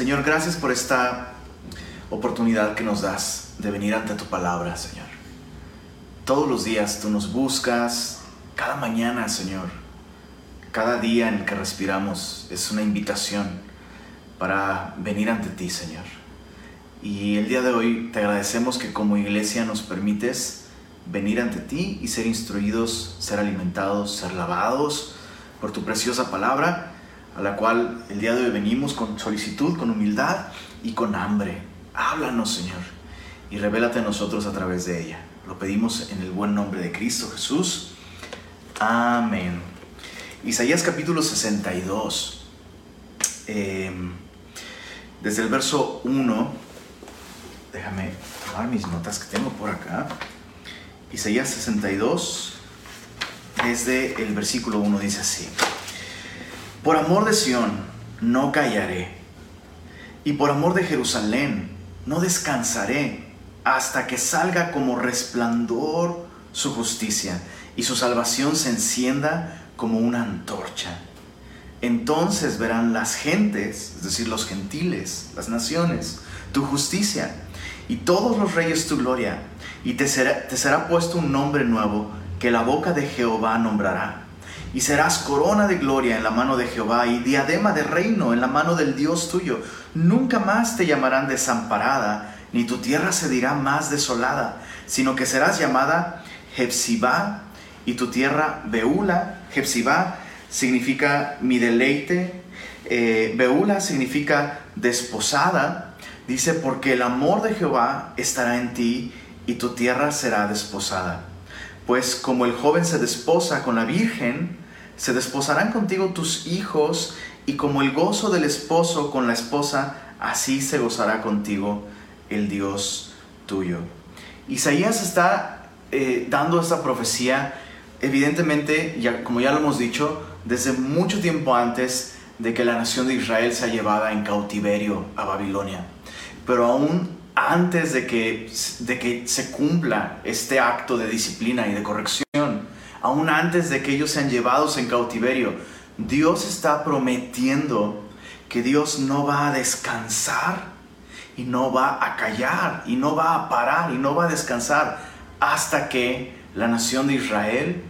Señor, gracias por esta oportunidad que nos das de venir ante tu palabra, Señor. Todos los días tú nos buscas, cada mañana, Señor, cada día en el que respiramos es una invitación para venir ante ti, Señor. Y el día de hoy te agradecemos que como iglesia nos permites venir ante ti y ser instruidos, ser alimentados, ser lavados por tu preciosa palabra, a la cual el día de hoy venimos con solicitud, con humildad y con hambre. Háblanos, Señor, y revélate a nosotros a través de ella. Lo pedimos en el buen nombre de Cristo Jesús. Amén. Isaías capítulo 62. Em, desde el verso 1, déjame tomar mis notas que tengo por acá. Isaías 62, desde el versículo 1 dice así. Por amor de Sión no callaré, y por amor de Jerusalén no descansaré hasta que salga como resplandor su justicia y su salvación se encienda como una antorcha. Entonces verán las gentes, es decir, los gentiles, las naciones, tu justicia y todos los reyes tu gloria, y te será, te será puesto un nombre nuevo que la boca de Jehová nombrará. Y serás corona de gloria en la mano de Jehová y diadema de reino en la mano del Dios tuyo. Nunca más te llamarán desamparada, ni tu tierra se dirá más desolada, sino que serás llamada Jepsibá y tu tierra Beula. Jepsibá significa mi deleite, eh, Beula significa desposada. Dice, porque el amor de Jehová estará en ti y tu tierra será desposada. Pues como el joven se desposa con la virgen, se desposarán contigo tus hijos, y como el gozo del esposo con la esposa, así se gozará contigo el Dios tuyo. Isaías está eh, dando esta profecía, evidentemente, ya, como ya lo hemos dicho, desde mucho tiempo antes de que la nación de Israel sea llevada en cautiverio a Babilonia. Pero aún antes de que, de que se cumpla este acto de disciplina y de corrección, aún antes de que ellos sean llevados en cautiverio, Dios está prometiendo que Dios no va a descansar y no va a callar y no va a parar y no va a descansar hasta que la nación de Israel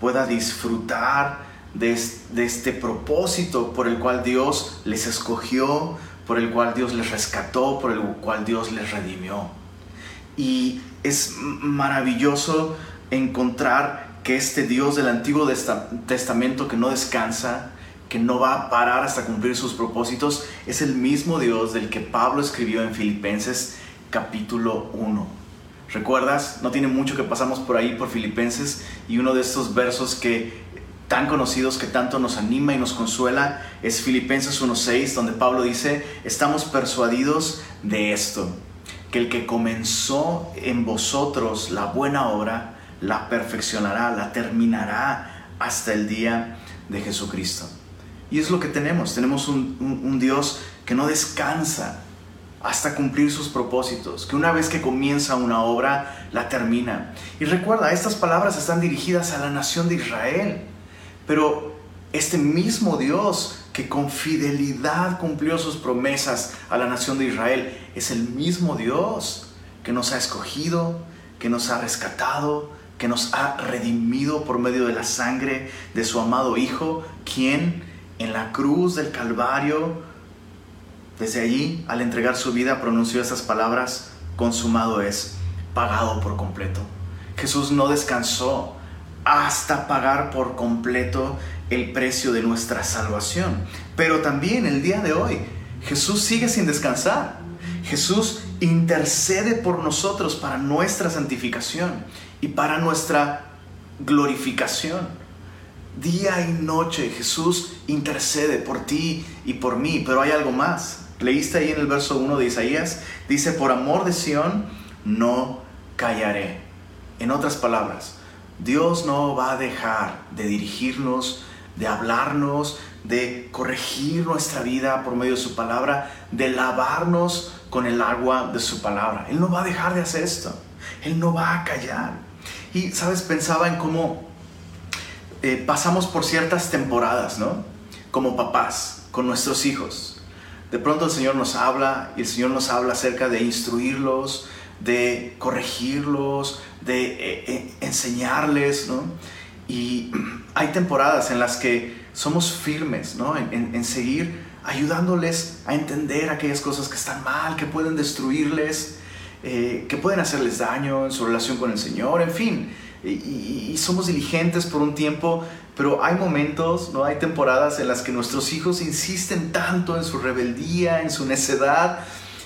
pueda disfrutar de, este propósito por el cual Dios les escogió, por el cual Dios les rescató, por el cual Dios les redimió. Y es maravilloso encontrar que este Dios del Antiguo Testamento que no descansa, que no va a parar hasta cumplir sus propósitos, es el mismo Dios del que Pablo escribió en Filipenses capítulo 1. ¿Recuerdas? No tiene mucho que pasamos por ahí, por Filipenses, y uno de estos versos que tan conocidos que tanto nos anima y nos consuela es Filipenses 1.6, donde Pablo dice, estamos persuadidos de esto, que el que comenzó en vosotros la buena obra, la perfeccionará, la terminará hasta el día de Jesucristo. Y es lo que tenemos. Tenemos un, Dios que no descansa hasta cumplir sus propósitos, que una vez que comienza una obra, la termina. Y recuerda, estas palabras están dirigidas a la nación de Israel, pero este mismo Dios que con fidelidad cumplió sus promesas a la nación de Israel, es el mismo Dios que nos ha escogido, que nos ha rescatado, que nos ha redimido por medio de la sangre de su amado Hijo, quien en la cruz del Calvario, desde allí, al entregar su vida, pronunció esas palabras, consumado es, pagado por completo. Jesús no descansó hasta pagar por completo el precio de nuestra salvación. Pero también el día de hoy, Jesús sigue sin descansar. Jesús intercede por nosotros para nuestra santificación y para nuestra glorificación. Día y noche Jesús intercede por ti y por mí, pero hay algo más. Leíste ahí en el verso 1 de Isaías, dice, por amor de Sión no callaré. En otras palabras, Dios no va a dejar de dirigirnos, de hablarnos, de corregir nuestra vida por medio de su palabra, de lavarnos con el agua de su palabra. Él no va a dejar de hacer esto. Él no va a callar. Y, ¿sabes? Pensaba en cómo eh, pasamos por ciertas temporadas, ¿no? Como papás, con nuestros hijos. De pronto el Señor nos habla y el Señor nos habla acerca de instruirlos, de corregirlos, de eh, eh, enseñarles, ¿no? Y hay temporadas en las que somos firmes, ¿no? En, seguir ayudándoles a entender aquellas cosas que están mal, que pueden destruirles, eh, que pueden hacerles daño en su relación con el Señor, en fin. Y, somos diligentes por un tiempo, pero hay momentos, ¿no? Hay temporadas en las que nuestros hijos insisten tanto en su rebeldía, en su necedad,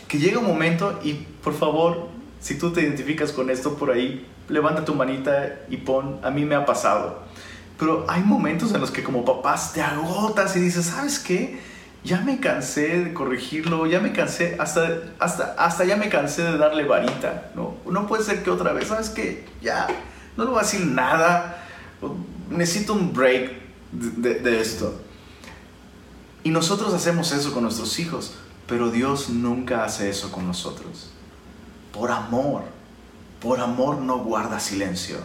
que llega un momento y por favor, si tú te identificas con esto por ahí, levanta tu manita y pon, a mí me ha pasado. Pero hay momentos en los que como papás te agotas y dices, ¿sabes qué? Ya me cansé de corregirlo, ya me cansé, hasta, hasta, hasta ya me cansé de darle varita, ¿no? No puede ser que otra vez, ¿sabes qué? Ya, no le voy a decir nada, necesito un break de, de esto. Y nosotros hacemos eso con nuestros hijos, pero Dios nunca hace eso con nosotros. Por amor, por amor no guarda silencio.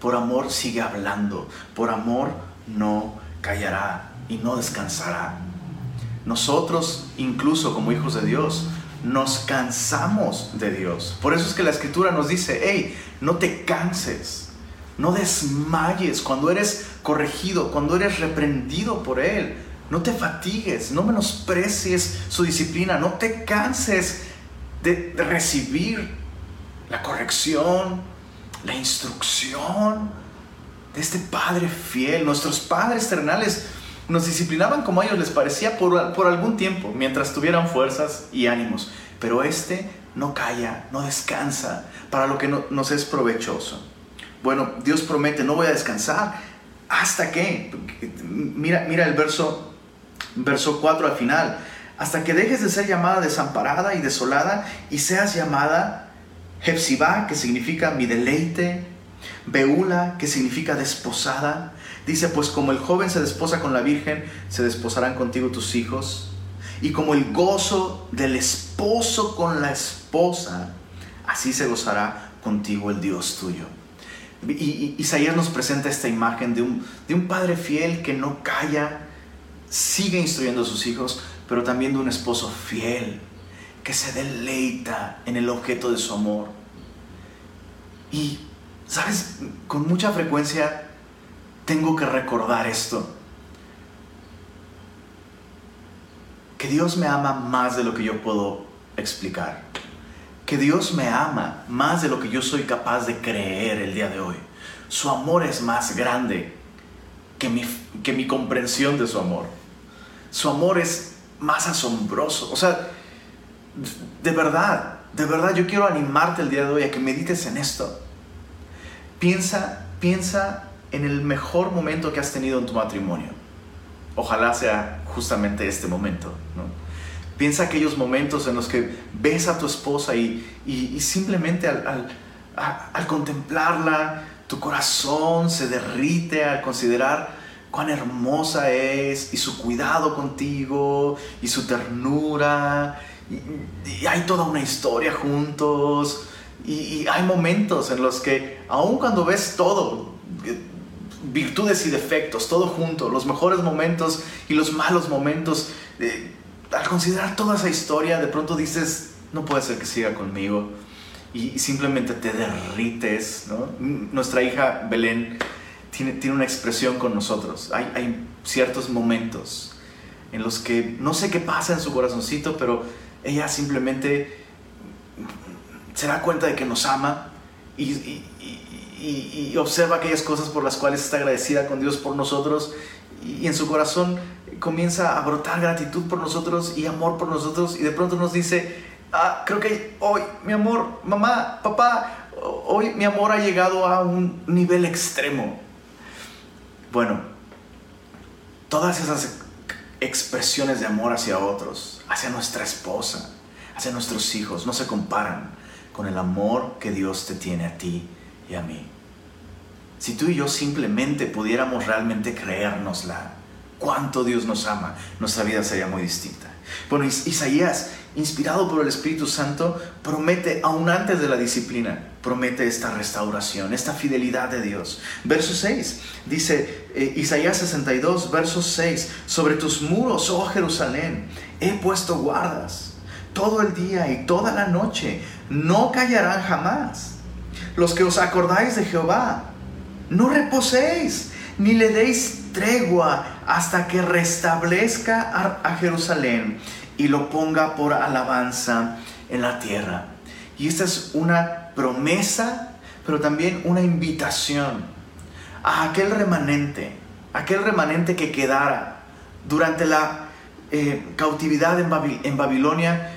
Por amor sigue hablando. Por amor no callará y no descansará. Nosotros, incluso como hijos de Dios, nos cansamos de Dios. Por eso es que la escritura nos dice, hey, no te canses, no desmayes cuando eres corregido, cuando eres reprendido por Él. No te fatigues, no menosprecies su disciplina, no te canses de, recibir la corrección, la instrucción de este Padre fiel. Nuestros padres terrenales nos disciplinaban como a ellos les parecía por, algún tiempo, mientras tuvieran fuerzas y ánimos. Pero este no calla, no descansa para lo que nos es provechoso. Bueno, Dios promete, no voy a descansar. ¿Hasta qué? Mira, mira el verso, verso 4 al final. Hasta que dejes de ser llamada desamparada y desolada y seas llamada Hepzibá, que significa mi deleite, Beula, que significa desposada. Dice, pues como el joven se desposa con la virgen, se desposarán contigo tus hijos. Y como el gozo del esposo con la esposa, así se gozará contigo el Dios tuyo. Y, Isaías nos presenta esta imagen de un, de un padre fiel que no calla, sigue instruyendo a sus hijos, pero también de un esposo fiel que se deleita en el objeto de su amor. Y, ¿sabes? Con mucha frecuencia tengo que recordar esto. Que Dios me ama más de lo que yo puedo explicar. Que Dios me ama más de lo que yo soy capaz de creer el día de hoy. Su amor es más grande que mi, que mi comprensión de su amor. Su amor es más asombroso. O sea, de verdad, de verdad yo quiero animarte el día de hoy a que medites en esto. Piensa, piensa en el mejor momento que has tenido en tu matrimonio. Ojalá sea justamente este momento. ¿no? Piensa aquellos momentos en los que ves a tu esposa y, y, simplemente al, al contemplarla, tu corazón se derrite al considerar cuán hermosa es y su cuidado contigo y su ternura y, hay toda una historia juntos y, hay momentos en los que, aun cuando ves todo, virtudes y defectos, todo junto, los mejores momentos y los malos momentos, eh, al considerar toda esa historia, de pronto dices, no puede ser que siga conmigo. Y, simplemente te derrites. Nuestra hija Belén tiene, tiene una expresión con nosotros. Hay, hay ciertos momentos en los que no sé qué pasa en su corazoncito, pero ella simplemente se da cuenta de que nos ama y, observa aquellas cosas por las cuales está agradecida con Dios por nosotros y en su corazón comienza a brotar gratitud por nosotros y amor por nosotros y de pronto nos dice, ah, creo que hoy mi amor, mamá, papá, hoy mi amor ha llegado a un nivel extremo. Bueno, todas esas expresiones de amor hacia otros, hacia nuestra esposa, hacia nuestros hijos, no se comparan con el amor que Dios te tiene a ti y a mí. Si tú y yo simplemente pudiéramos realmente creérnosla, cuánto Dios nos ama, nuestra vida sería muy distinta. Bueno, Isaías, inspirado por el Espíritu Santo, promete, aún antes de la disciplina, promete esta restauración, esta fidelidad de Dios. Verso 6 dice, eh, Isaías 62, verso 6, sobre tus muros, oh Jerusalén, he puesto guardas todo el día y toda la noche, no callarán jamás. Los que os acordáis de Jehová, no reposéis, ni le deis tregua hasta que restablezca a Jerusalén y lo ponga por alabanza en la tierra. Y esta es una promesa, pero también una invitación a aquel remanente, aquel remanente que quedara durante la eh, cautividad en, Babilonia,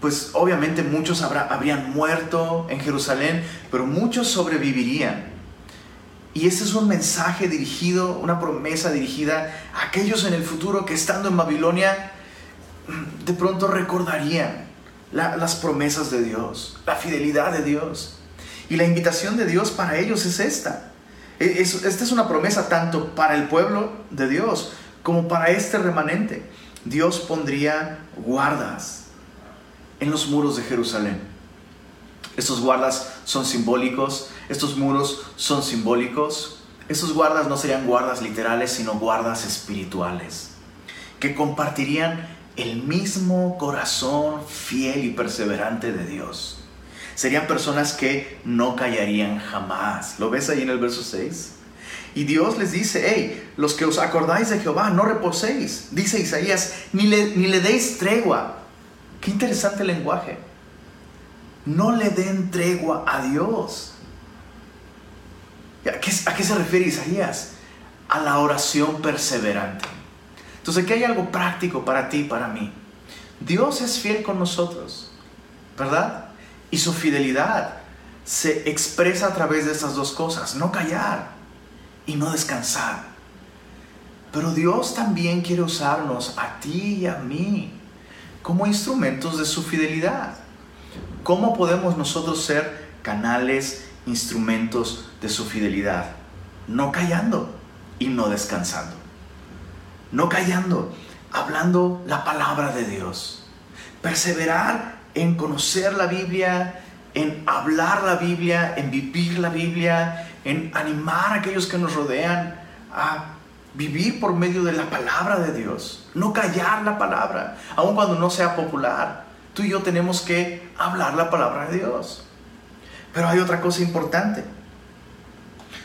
pues obviamente muchos habrían muerto en Jerusalén, pero muchos sobrevivirían. Y este es un mensaje dirigido, una promesa dirigida a aquellos en el futuro que estando en Babilonia de pronto recordarían las promesas de Dios, la fidelidad de Dios. Y la invitación de Dios para ellos es esta. E, esta es una promesa tanto para el pueblo de Dios como para este remanente. Dios pondría guardas en los muros de Jerusalén. Estos guardas son simbólicos, estos muros son simbólicos. Estos guardas no serían guardas literales, sino guardas espirituales, que compartirían el mismo corazón fiel y perseverante de Dios. Serían personas que no callarían jamás. ¿Lo ves ahí en el verso 6? Y Dios les dice, hey, los que os acordáis de Jehová, no reposéis. Dice Isaías, ni le, ni le deis tregua. Qué interesante lenguaje. No le den tregua a Dios. ¿A qué, ¿A qué se refiere Isaías? A la oración perseverante. Entonces aquí hay algo práctico para ti y para mí. Dios es fiel con nosotros, ¿verdad? Y su fidelidad se expresa a través de estas dos cosas, no callar y no descansar. Pero Dios también quiere usarnos a ti y a mí como instrumentos de su fidelidad. ¿Cómo podemos nosotros ser canales, instrumentos de su fidelidad? No callando y no descansando no callando, hablando la palabra de Dios. Perseverar en conocer la Biblia, en hablar la Biblia, en vivir la Biblia, en animar a aquellos que nos rodean a vivir por medio de la palabra de Dios. No callar la palabra, aun cuando no sea popular. Tú y yo tenemos que hablar la palabra de Dios. Pero hay otra cosa importante.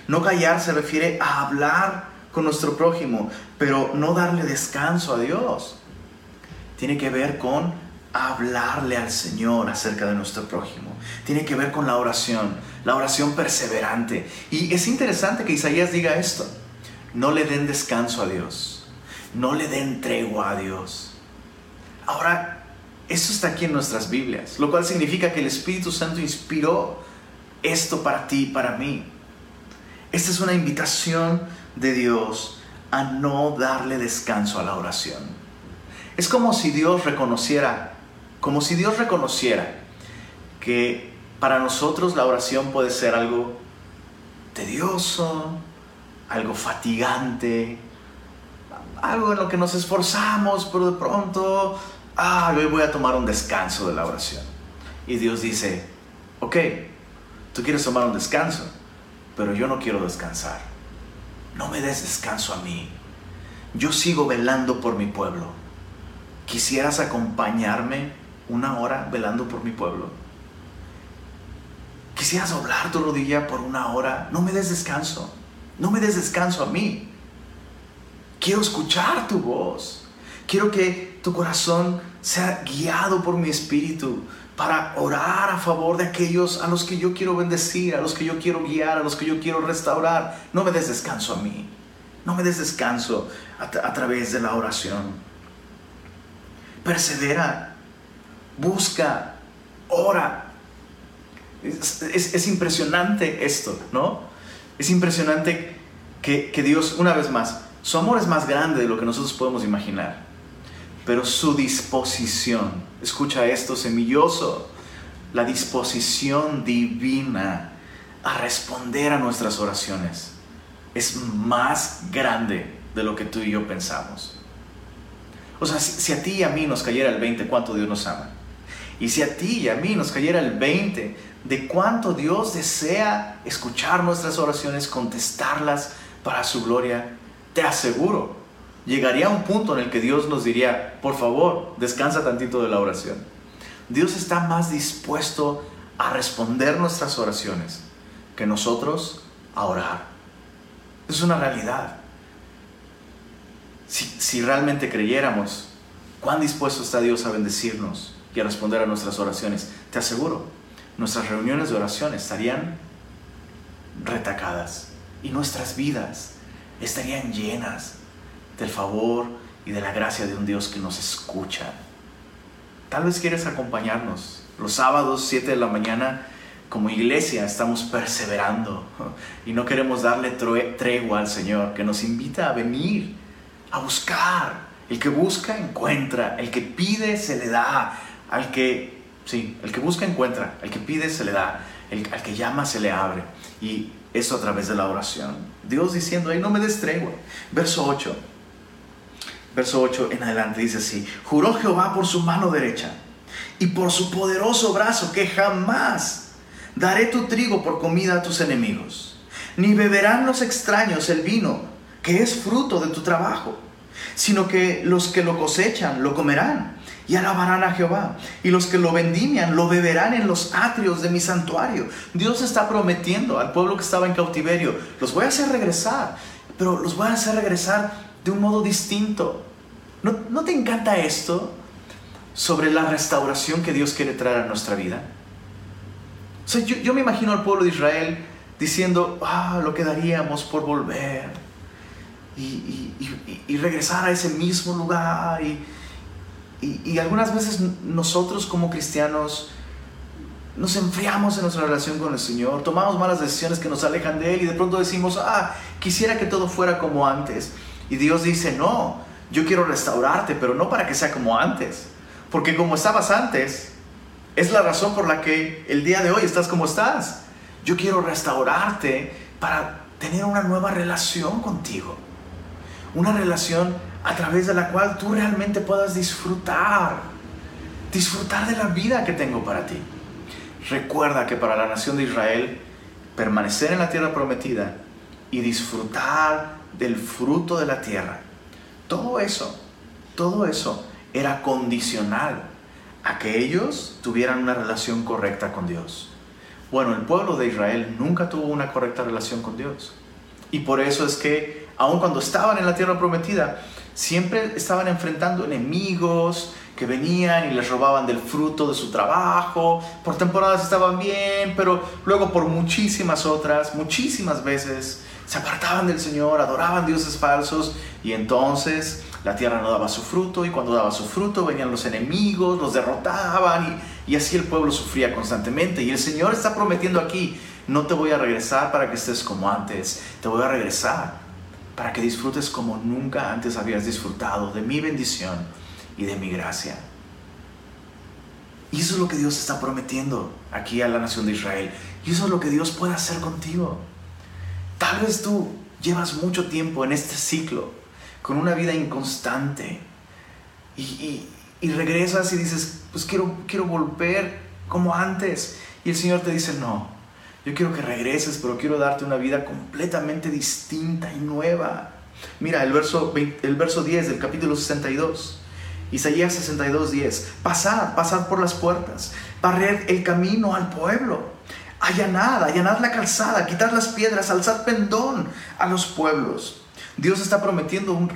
No callar se refiere a hablar con nuestro prójimo, pero no darle descanso a Dios. Tiene que ver con hablarle al Señor acerca de nuestro prójimo. Tiene que ver con la oración, la oración perseverante. Y es interesante que Isaías diga esto. No le den descanso a Dios. No le den tregua a Dios. Ahora, eso está aquí en nuestras Biblias, lo cual significa que el Espíritu Santo inspiró esto para ti y para mí. Esta es una invitación de Dios a no darle descanso a la oración. Es como si Dios reconociera, como si Dios reconociera que para nosotros la oración puede ser algo tedioso, algo fatigante, algo en lo que nos esforzamos, pero de pronto, ah, hoy voy a tomar un descanso de la oración. Y Dios dice, ok, tú quieres tomar un descanso, pero yo no quiero descansar no me des descanso a mí. Yo sigo velando por mi pueblo. ¿Quisieras acompañarme una hora velando por mi pueblo? ¿Quisieras doblar tu rodilla por una hora? No me des descanso. No me des descanso a mí. Quiero escuchar tu voz. Quiero que tu corazón sea guiado por mi espíritu para orar a favor de aquellos a los que yo quiero bendecir, a los que yo quiero guiar, a los que yo quiero restaurar. No me des descanso a mí. No me des descanso a, través de la oración. Persevera, busca, ora. Es, impresionante esto, ¿no? Es impresionante que, que Dios, una vez más, su amor es más grande de lo que nosotros podemos imaginar pero su disposición, escucha esto semilloso, la disposición divina a responder a nuestras oraciones es más grande de lo que tú y yo pensamos. O sea, si, a ti y a mí nos cayera el 20, ¿cuánto Dios nos ama? Y si a ti y a mí nos cayera el 20 de cuánto Dios desea escuchar nuestras oraciones, contestarlas para su gloria, te aseguro, llegaría un punto en el que Dios nos diría, por favor, descansa tantito de la oración. Dios está más dispuesto a responder nuestras oraciones que nosotros a orar. Es una realidad. Si, si realmente creyéramos, cuán dispuesto está Dios a bendecirnos y a responder a nuestras oraciones, te aseguro, nuestras reuniones de oración estarían retacadas y nuestras vidas estarían llenas del favor y de la gracia de un Dios que nos escucha. Tal vez quieres acompañarnos. Los sábados, 7 de la mañana, como iglesia estamos perseverando y no queremos darle tregua al Señor, que nos invita a venir, a buscar. El que busca, encuentra. El que pide, se le da. Al que, sí, el que busca, encuentra. El que pide, se le da. El, al que llama, se le abre. Y eso a través de la oración. Dios diciendo, ahí no me des tregua. Verso 8 verso 8 en adelante dice así, juró Jehová por su mano derecha y por su poderoso brazo que jamás daré tu trigo por comida a tus enemigos, ni beberán los extraños el vino que es fruto de tu trabajo, sino que los que lo cosechan lo comerán y alabarán a Jehová. Y los que lo vendimian lo beberán en los atrios de mi santuario. Dios está prometiendo al pueblo que estaba en cautiverio, los voy a hacer regresar, pero los voy a hacer regresar de un modo distinto. ¿No, te encanta esto sobre la restauración que Dios quiere traer a nuestra vida? O sea, yo, me imagino al pueblo de Israel diciendo, ah, lo que daríamos por volver y, regresar a ese mismo lugar. y algunas veces nosotros como cristianos nos enfriamos en nuestra relación con el Señor, tomamos malas decisiones que nos alejan de Él y de pronto decimos, ah, quisiera que todo fuera como antes. Y Dios dice, no, yo quiero restaurarte, pero no para que sea como antes. Porque como estabas antes, es la razón por la que el día de hoy estás como estás. Yo quiero restaurarte para tener una nueva relación contigo. Una relación a través de la cual tú realmente puedas disfrutar. Disfrutar de la vida que tengo para ti. Recuerda que para la nación de Israel, permanecer en la tierra prometida y disfrutar del fruto de la tierra todo eso, todo eso era condicional a que ellos tuvieran una relación correcta con Dios. Bueno, el pueblo de Israel nunca tuvo una correcta relación con Dios. Y por eso es que, aun cuando estaban en la tierra prometida, siempre estaban enfrentando enemigos que venían y les robaban del fruto de su trabajo. Por temporadas estaban bien, pero luego por muchísimas otras, muchísimas veces, se apartaban del Señor, adoraban dioses falsos y entonces la tierra no daba su fruto y cuando daba su fruto venían los enemigos, los derrotaban y, así el pueblo sufría constantemente. Y el Señor está prometiendo aquí, no te voy a regresar para que estés como antes, te voy a regresar para que disfrutes como nunca antes habías disfrutado de mi bendición y de mi gracia. Y eso es lo que Dios está prometiendo aquí a la nación de Israel. Y eso es lo que Dios puede hacer contigo. Tal vez tú llevas mucho tiempo en este ciclo, con una vida inconstante, y, regresas y dices, pues quiero, quiero volver como antes. Y el Señor te dice, no, yo quiero que regreses, pero quiero darte una vida completamente distinta y nueva. Mira el verso, el verso 10 del capítulo 62. Isaías 62, 10. Pasad, pasad por las puertas, barrer el camino al pueblo allanad, allanad la calzada, quitad las piedras, alzad pendón a los pueblos. Dios está prometiendo un,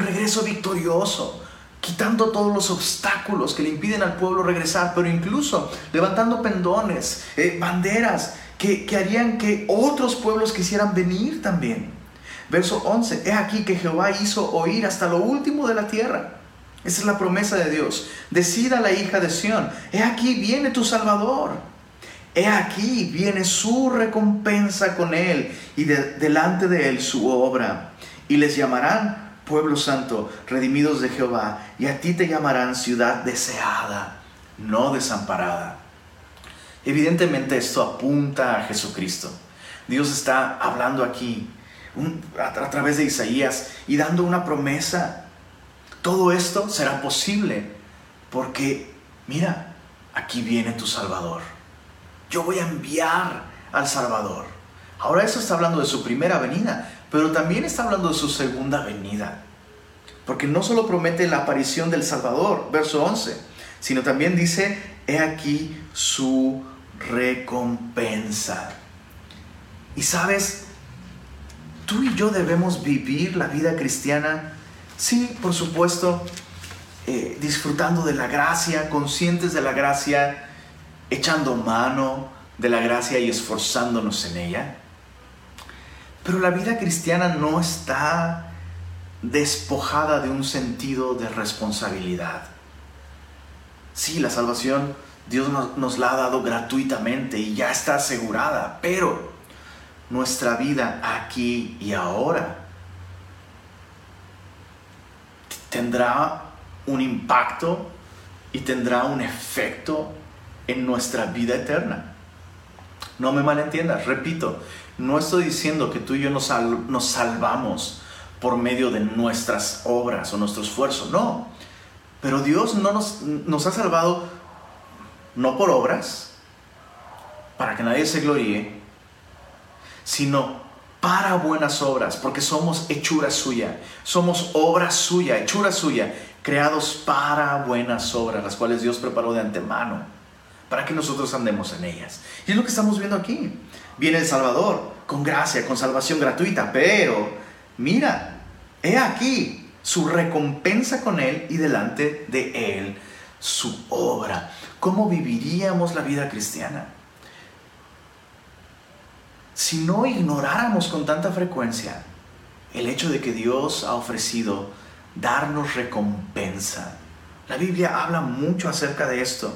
regreso victorioso, quitando todos los obstáculos que le impiden al pueblo regresar, pero incluso levantando pendones, eh, banderas que, que harían que otros pueblos quisieran venir también. Verso 11, he aquí que Jehová hizo oír hasta lo último de la tierra. Esa es la promesa de Dios. Decida la hija de Sión, he aquí viene tu Salvador He aquí viene su recompensa con él y delante de él su obra. Y les llamarán pueblo santo, redimidos de Jehová, y a ti te llamarán ciudad deseada, no desamparada. Evidentemente esto apunta a Jesucristo. Dios está hablando aquí a, través de Isaías y dando una promesa Todo esto será posible porque, mira, aquí viene tu Salvador. Yo voy a enviar al Salvador. Ahora eso está hablando de su primera venida, pero también está hablando de su segunda venida. Porque no solo promete la aparición del Salvador, verso 11, sino también dice, he aquí su recompensa. Y sabes, tú y yo debemos vivir la vida cristiana, sí, por supuesto, eh, disfrutando de la gracia, conscientes de la gracia, echando mano de la gracia y esforzándonos en ella. Pero la vida cristiana no está despojada de un sentido de responsabilidad. Sí, la salvación Dios nos, la ha dado gratuitamente y ya está asegurada, pero nuestra vida aquí y ahora tendrá un impacto y tendrá un efecto en nuestra vida eterna. No me malentiendas, repito, no estoy diciendo que tú y yo nos, salvamos por medio de nuestras obras o nuestro esfuerzo, no. Pero Dios no nos, nos ha salvado no por obras, para que nadie se gloríe, sino para buenas obras, porque somos hechura suya, somos obra suya, hechura suya, creados para buenas obras, las cuales Dios preparó de antemano, para que nosotros andemos en ellas. Y es lo que estamos viendo aquí. Viene el Salvador, con gracia, con salvación gratuita, pero mira, he aquí su recompensa con Él y delante de Él su obra. ¿Cómo viviríamos la vida cristiana? Si no ignoráramos con tanta frecuencia el hecho de que Dios ha ofrecido darnos recompensa. La Biblia habla mucho acerca de esto.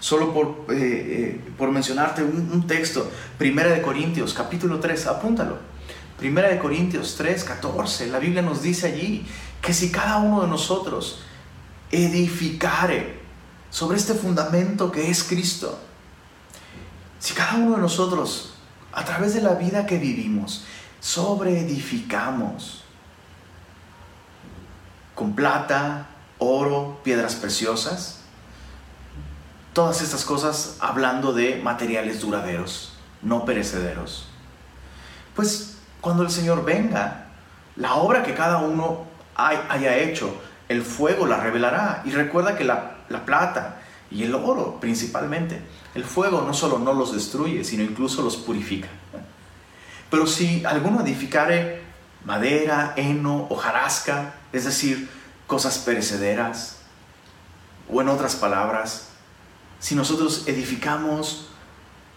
Solo por, eh, eh, por mencionarte un, texto, Primera de Corintios, capítulo 3, apúntalo. Primera de Corintios 3, 14, la Biblia nos dice allí que si cada uno de nosotros edificare sobre este fundamento que es Cristo, si cada uno de nosotros, a través de la vida que vivimos, sobre edificamos con plata, oro, piedras preciosas, Todas estas cosas hablando de materiales duraderos, no perecederos. Pues cuando el Señor venga, la obra que cada uno haya hecho, el fuego la revelará. Y recuerda que la, la plata y el oro principalmente, el fuego no solo no los destruye, sino incluso los purifica. Pero si alguno edificare madera, heno, hojarasca, es decir, cosas perecederas, o en otras palabras, si nosotros edificamos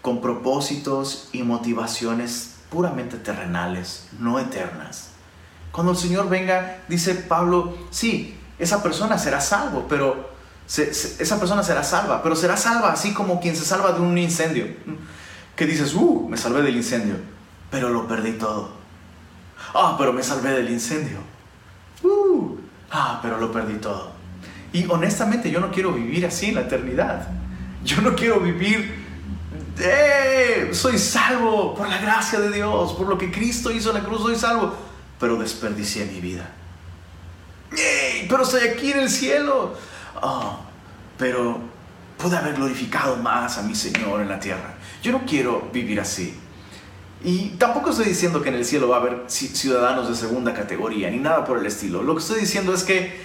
con propósitos y motivaciones puramente terrenales, no eternas. Cuando el Señor venga, dice Pablo, sí, esa persona será salvo, pero esa persona será salva, pero será salva así como quien se salva de un incendio. Que dices, uh, me salvé del incendio, pero lo perdí todo. Ah, pero me salvé del incendio. Uh, ah, pero lo perdí todo. Y honestamente yo no quiero vivir así en la eternidad. Yo no quiero vivir, eh, soy salvo por la gracia de Dios, por lo que Cristo hizo en la cruz, soy salvo, pero desperdicié mi vida. pero estoy aquí en el cielo. Oh, pero pude haber glorificado más a mi Señor en la tierra. Yo no quiero vivir así. Y tampoco estoy diciendo que en el cielo va a haber ciudadanos de segunda categoría, ni nada por el estilo. Lo que estoy diciendo es que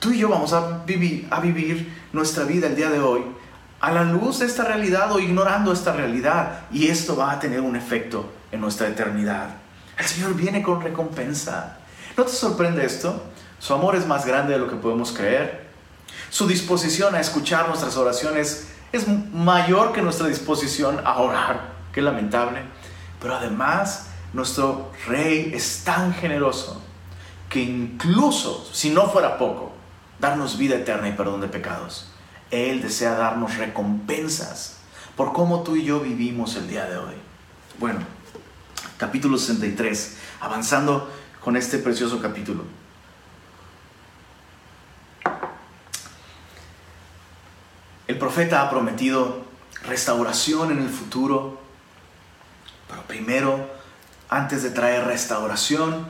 tú y yo vamos a vivir, a vivir nuestra vida el día de hoy a la luz de esta realidad o ignorando esta realidad. Y esto va a tener un efecto en nuestra eternidad. El Señor viene con recompensa. ¿No te sorprende esto? Su amor es más grande de lo que podemos creer. Su disposición a escuchar nuestras oraciones es mayor que nuestra disposición a orar. Qué lamentable. Pero además, nuestro Rey es tan generoso que incluso, si no fuera poco, darnos vida eterna y perdón de pecados. Él desea darnos recompensas por cómo tú y yo vivimos el día de hoy. Bueno, capítulo 63, avanzando con este precioso capítulo. El profeta ha prometido restauración en el futuro, pero primero, antes de traer restauración,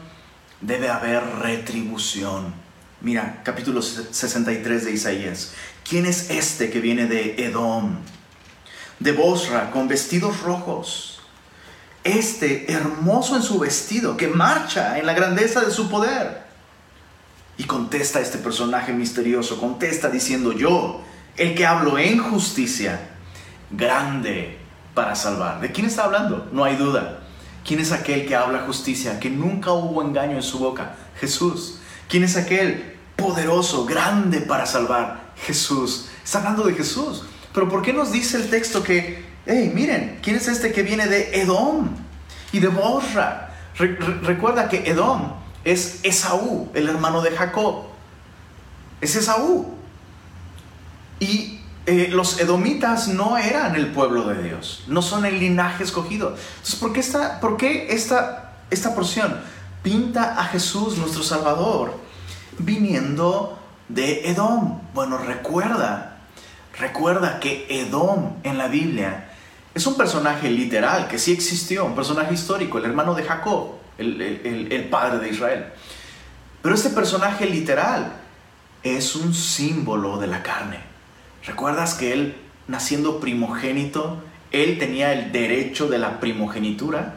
debe haber retribución. Mira, capítulo 63 de Isaías. ¿Quién es este que viene de Edom? De Bosra, con vestidos rojos. Este hermoso en su vestido, que marcha en la grandeza de su poder. Y contesta este personaje misterioso, contesta diciendo yo, el que hablo en justicia, grande para salvar. ¿De quién está hablando? No hay duda. ¿Quién es aquel que habla justicia, que nunca hubo engaño en su boca? Jesús. ¿Quién es aquel poderoso, grande para salvar? Jesús. Está hablando de Jesús. Pero ¿por qué nos dice el texto que, hey, miren, ¿quién es este que viene de Edom y de Borra? recuerda que Edom es Esaú, el hermano de Jacob. Es Esaú. Y eh, los edomitas no eran el pueblo de Dios, no son el linaje escogido. Entonces, ¿por qué esta, por qué esta, esta porción? pinta a Jesús, nuestro Salvador, viniendo de Edom. Bueno, recuerda, recuerda que Edom en la Biblia es un personaje literal, que sí existió, un personaje histórico, el hermano de Jacob, el, el padre de Israel. Pero este personaje literal es un símbolo de la carne. ¿Recuerdas que él, naciendo primogénito, él tenía el derecho de la primogenitura?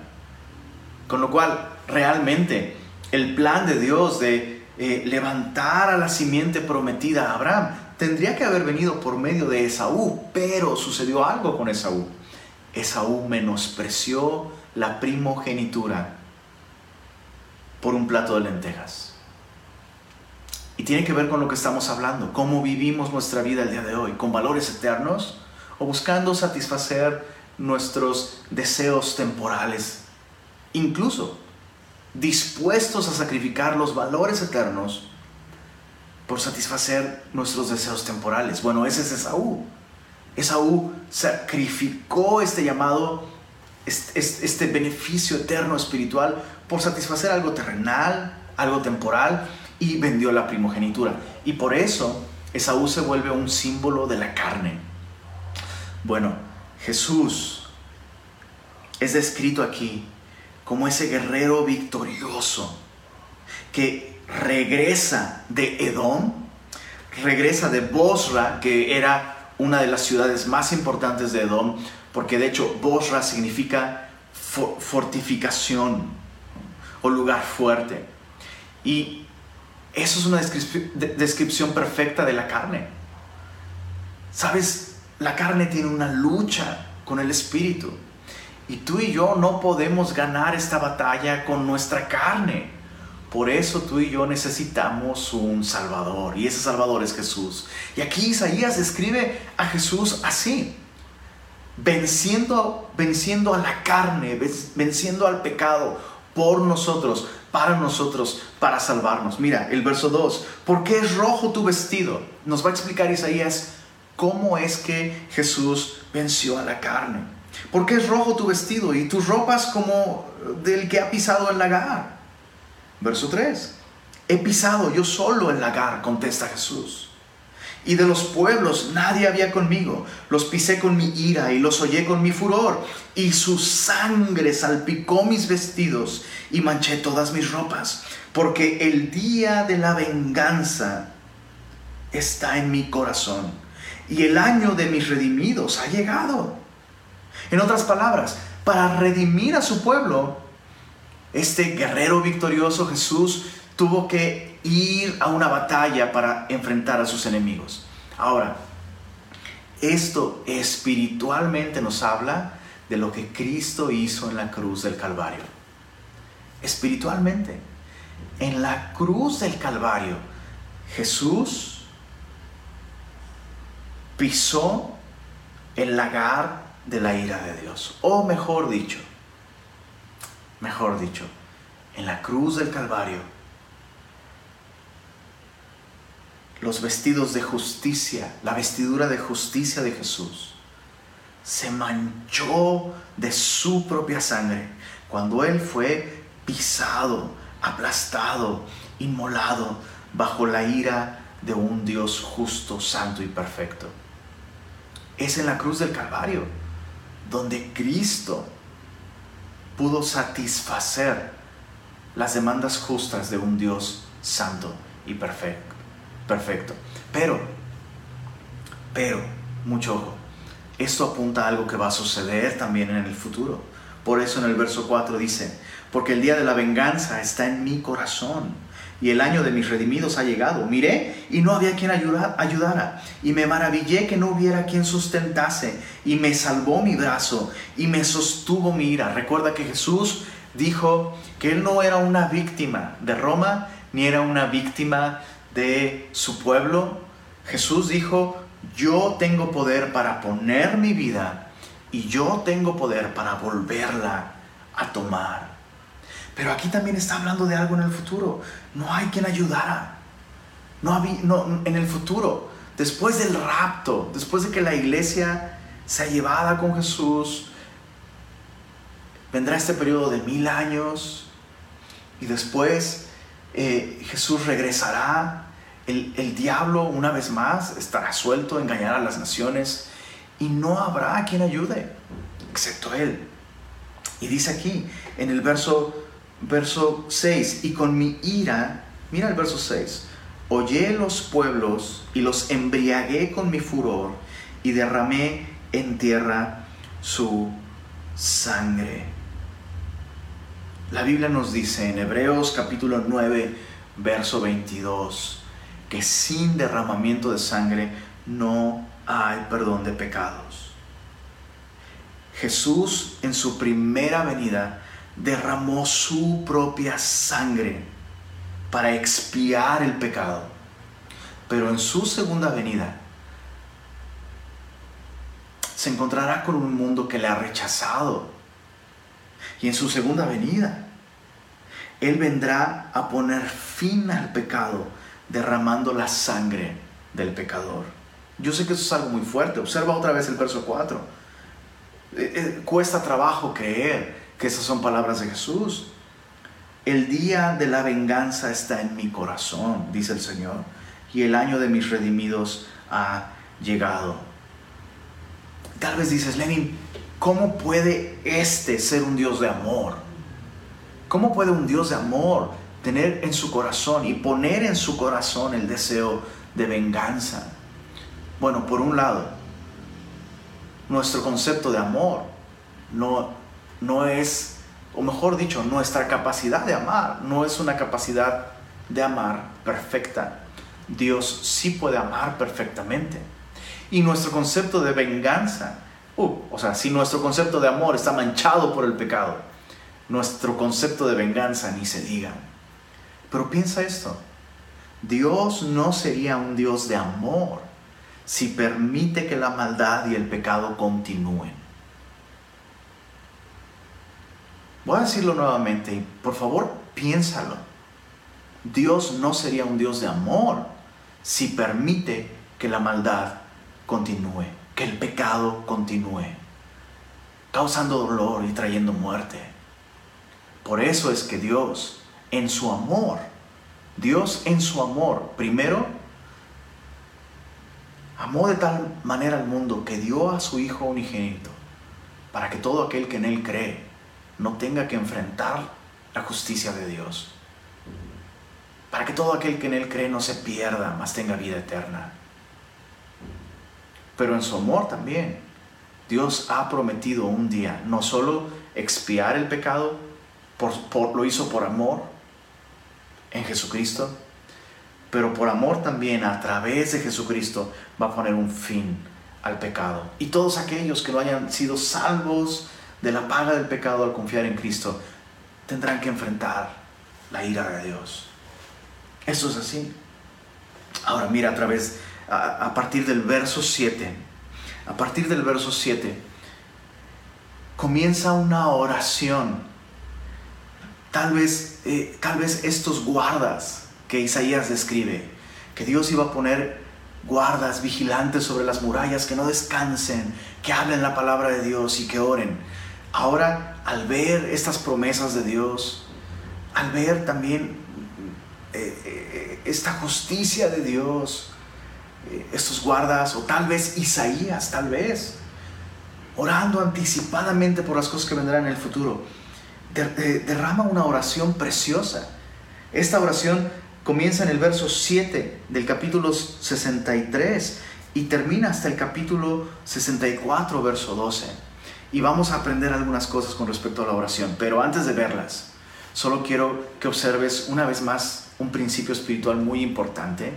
Con lo cual, realmente el plan de Dios de eh, levantar a la simiente prometida a Abraham tendría que haber venido por medio de Esaú, pero sucedió algo con Esaú. Esaú menospreció la primogenitura por un plato de lentejas. Y tiene que ver con lo que estamos hablando, cómo vivimos nuestra vida el día de hoy, con valores eternos o buscando satisfacer nuestros deseos temporales, incluso dispuestos a sacrificar los valores eternos por satisfacer nuestros deseos temporales. Bueno, ese es Esaú. Esaú sacrificó este llamado, este, beneficio eterno espiritual por satisfacer algo terrenal, algo temporal, y vendió la primogenitura. Y por eso Esaú se vuelve un símbolo de la carne. Bueno, Jesús es descrito aquí como ese guerrero victorioso que regresa de Edom, regresa de Bosra, que era una de las ciudades más importantes de Edom, porque de hecho Bosra significa fortificación o lugar fuerte. Y eso es una descripción perfecta de la carne. Sabes, la carne tiene una lucha con el espíritu. Y tú y yo no podemos ganar esta batalla con nuestra carne. Por eso tú y yo necesitamos un Salvador. Y ese Salvador es Jesús. Y aquí Isaías describe a Jesús así. Venciendo, venciendo a la carne, venciendo al pecado por nosotros, para nosotros, para salvarnos. Mira, el verso 2. ¿Por qué es rojo tu vestido? Nos va a explicar Isaías cómo es que Jesús venció a la carne. ¿Por qué es rojo tu vestido y tus ropas como del que ha pisado el lagar? Verso 3. He pisado yo solo el lagar, contesta Jesús. Y de los pueblos nadie había conmigo. Los pisé con mi ira y los hollé con mi furor. Y su sangre salpicó mis vestidos y manché todas mis ropas. Porque el día de la venganza está en mi corazón. Y el año de mis redimidos ha llegado. En otras palabras, para redimir a su pueblo, este guerrero victorioso Jesús tuvo que ir a una batalla para enfrentar a sus enemigos. Ahora, esto espiritualmente nos habla de lo que Cristo hizo en la cruz del Calvario. Espiritualmente, en la cruz del Calvario, Jesús pisó el lagar de la ira de Dios. O mejor dicho, mejor dicho, en la cruz del Calvario, los vestidos de justicia, la vestidura de justicia de Jesús, se manchó de su propia sangre cuando Él fue pisado, aplastado, inmolado bajo la ira de un Dios justo, santo y perfecto. Es en la cruz del Calvario donde Cristo pudo satisfacer las demandas justas de un Dios santo y perfecto. Pero, pero, mucho ojo, esto apunta a algo que va a suceder también en el futuro. Por eso en el verso 4 dice, porque el día de la venganza está en mi corazón y el año de mis redimidos ha llegado. Miré y no había quien ayudara. Y me maravillé que no hubiera quien sustentase. Y me salvó mi brazo y me sostuvo mi ira. Recuerda que Jesús dijo que él no era una víctima de Roma, ni era una víctima de su pueblo. Jesús dijo, yo tengo poder para poner mi vida y yo tengo poder para volverla a tomar. Pero aquí también está hablando de algo en el futuro. No hay quien ayudara. No, había, no en el futuro, después del rapto, después de que la iglesia sea llevada con Jesús, vendrá este periodo de mil años y después eh, Jesús regresará. El, el diablo una vez más estará suelto, engañará a las naciones y no habrá quien ayude, excepto Él. Y dice aquí en el verso verso 6, y con mi ira, mira el verso 6, hollé los pueblos y los embriagué con mi furor y derramé en tierra su sangre. La Biblia nos dice en Hebreos capítulo 9, verso 22, que sin derramamiento de sangre no hay perdón de pecados. Jesús en su primera venida derramó su propia sangre para expiar el pecado. Pero en su segunda venida se encontrará con un mundo que le ha rechazado. Y en su segunda venida, Él vendrá a poner fin al pecado derramando la sangre del pecador. Yo sé que eso es algo muy fuerte. Observa otra vez el verso 4. Eh, eh, cuesta trabajo creer que esas son palabras de Jesús. El día de la venganza está en mi corazón, dice el Señor, y el año de mis redimidos ha llegado. Tal vez dices, Lenin, ¿cómo puede este ser un Dios de amor? ¿Cómo puede un Dios de amor tener en su corazón y poner en su corazón el deseo de venganza? Bueno, por un lado, nuestro concepto de amor no no es, o mejor dicho, nuestra capacidad de amar no es una capacidad de amar perfecta. Dios sí puede amar perfectamente. Y nuestro concepto de venganza, uh, o sea, si nuestro concepto de amor está manchado por el pecado, nuestro concepto de venganza ni se diga. Pero piensa esto, Dios no sería un Dios de amor si permite que la maldad y el pecado continúen. Voy a decirlo nuevamente y por favor piénsalo. Dios no sería un Dios de amor si permite que la maldad continúe, que el pecado continúe, causando dolor y trayendo muerte. Por eso es que Dios, en su amor, Dios en su amor, primero, amó de tal manera al mundo que dio a su Hijo unigénito, para que todo aquel que en Él cree no tenga que enfrentar la justicia de Dios. Para que todo aquel que en Él cree no se pierda, mas tenga vida eterna. Pero en su amor también, Dios ha prometido un día no solo expiar el pecado, por, lo hizo por amor en Jesucristo, pero por amor también a través de Jesucristo va a poner un fin al pecado. Y todos aquellos que no hayan sido salvos de la paga del pecado al confiar en Cristo, tendrán que enfrentar la ira de Dios. Eso es así. Ahora mira a través, a, partir del verso 7, a partir del verso 7, comienza una oración. Tal vez, eh, tal vez estos guardas que Isaías describe, que Dios iba a poner guardas vigilantes sobre las murallas, que no descansen, que hablen la palabra de Dios y que oren Ahora, al ver estas promesas de Dios, al ver también eh, eh, esta justicia de Dios, eh, estos guardas, o tal vez Isaías, tal vez, orando anticipadamente por las cosas que vendrán en el futuro, derrama una oración preciosa. Esta oración comienza en el verso 7 del capítulo 63 y termina hasta el capítulo 64, verso 12. Y vamos a aprender algunas cosas con respecto a la oración, pero antes de verlas, solo quiero que observes una vez más un principio espiritual muy importante,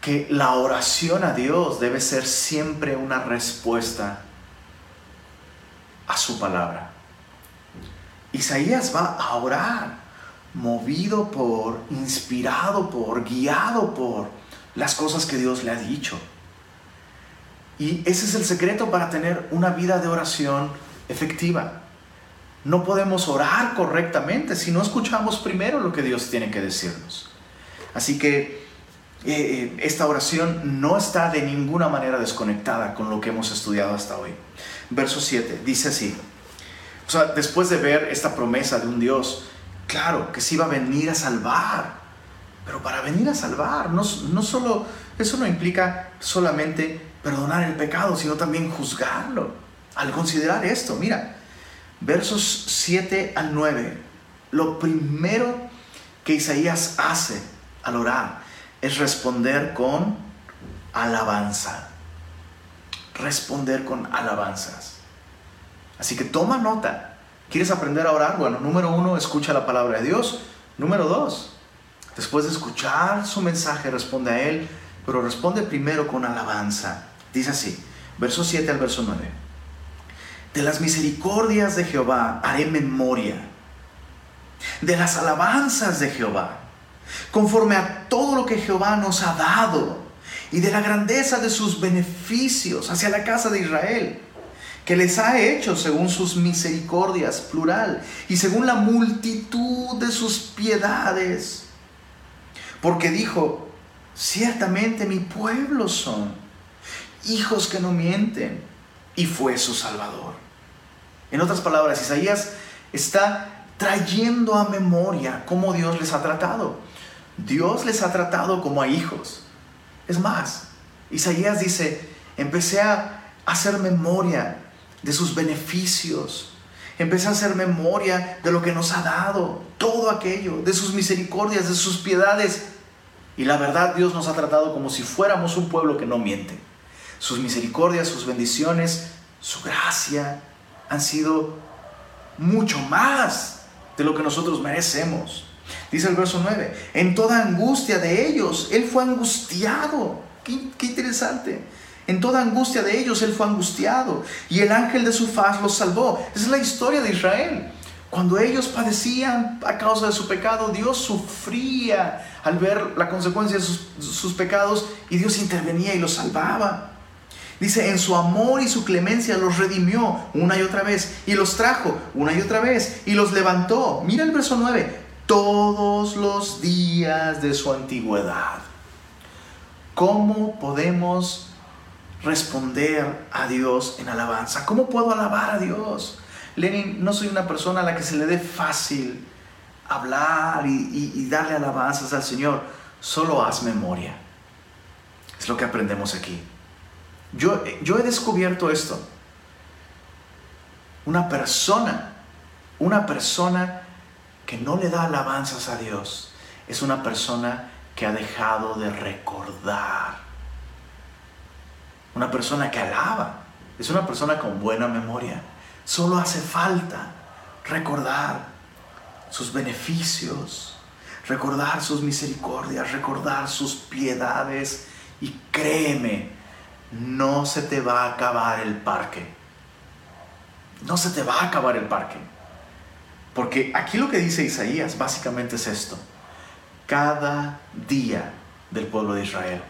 que la oración a Dios debe ser siempre una respuesta a su palabra. Isaías va a orar movido por, inspirado por, guiado por las cosas que Dios le ha dicho. Y ese es el secreto para tener una vida de oración efectiva. No podemos orar correctamente si no escuchamos primero lo que Dios tiene que decirnos. Así que eh, eh, esta oración no está de ninguna manera desconectada con lo que hemos estudiado hasta hoy. Verso 7 dice así. O sea, después de ver esta promesa de un Dios, claro, que sí va a venir a salvar pero para venir a salvar, no, no solo, eso no implica solamente perdonar el pecado, sino también juzgarlo. Al considerar esto, mira, versos 7 al 9, lo primero que Isaías hace al orar es responder con alabanza. Responder con alabanzas. Así que toma nota. ¿Quieres aprender a orar? Bueno, número uno, escucha la palabra de Dios. Número dos, Después de escuchar su mensaje, responde a él, pero responde primero con alabanza. Dice así, verso 7 al verso 9. De las misericordias de Jehová haré memoria, de las alabanzas de Jehová, conforme a todo lo que Jehová nos ha dado, y de la grandeza de sus beneficios hacia la casa de Israel que les ha hecho según sus misericordias, plural, y según la multitud de sus piedades porque dijo, ciertamente mi pueblo son hijos que no mienten, y fue su Salvador. En otras palabras, Isaías está trayendo a memoria cómo Dios les ha tratado. Dios les ha tratado como a hijos. Es más, Isaías dice, empecé a hacer memoria de sus beneficios, empecé a hacer memoria de lo que nos ha dado, todo aquello, de sus misericordias, de sus piedades. Y la verdad, Dios nos ha tratado como si fuéramos un pueblo que no miente. Sus misericordias, sus bendiciones, su gracia han sido mucho más de lo que nosotros merecemos. Dice el verso 9, en toda angustia de ellos, Él fue angustiado. Qué, qué interesante. En toda angustia de ellos Él fue angustiado y el ángel de su faz los salvó. Esa es la historia de Israel. Cuando ellos padecían a causa de su pecado, Dios sufría al ver la consecuencia de sus, pecados y Dios intervenía y los salvaba. Dice, en su amor y su clemencia los redimió una y otra vez y los trajo una y otra vez y los levantó. Mira el verso 9, todos los días de su antigüedad. ¿Cómo podemos responder a Dios en alabanza. ¿Cómo puedo alabar a Dios? Lenin, no soy una persona a la que se le dé fácil hablar y, darle alabanzas al Señor. Solo haz memoria. Es lo que aprendemos aquí. Yo, yo he descubierto esto. Una persona, una persona que no le da alabanzas a Dios, es una persona que ha dejado de recordar una persona que alaba es una persona con buena memoria. Solo hace falta recordar sus beneficios, recordar sus misericordias, recordar sus piedades y créeme, no se te va a acabar el parque. No se te va a acabar el parque. Porque aquí lo que dice Isaías básicamente es esto. Cada día del pueblo de Israel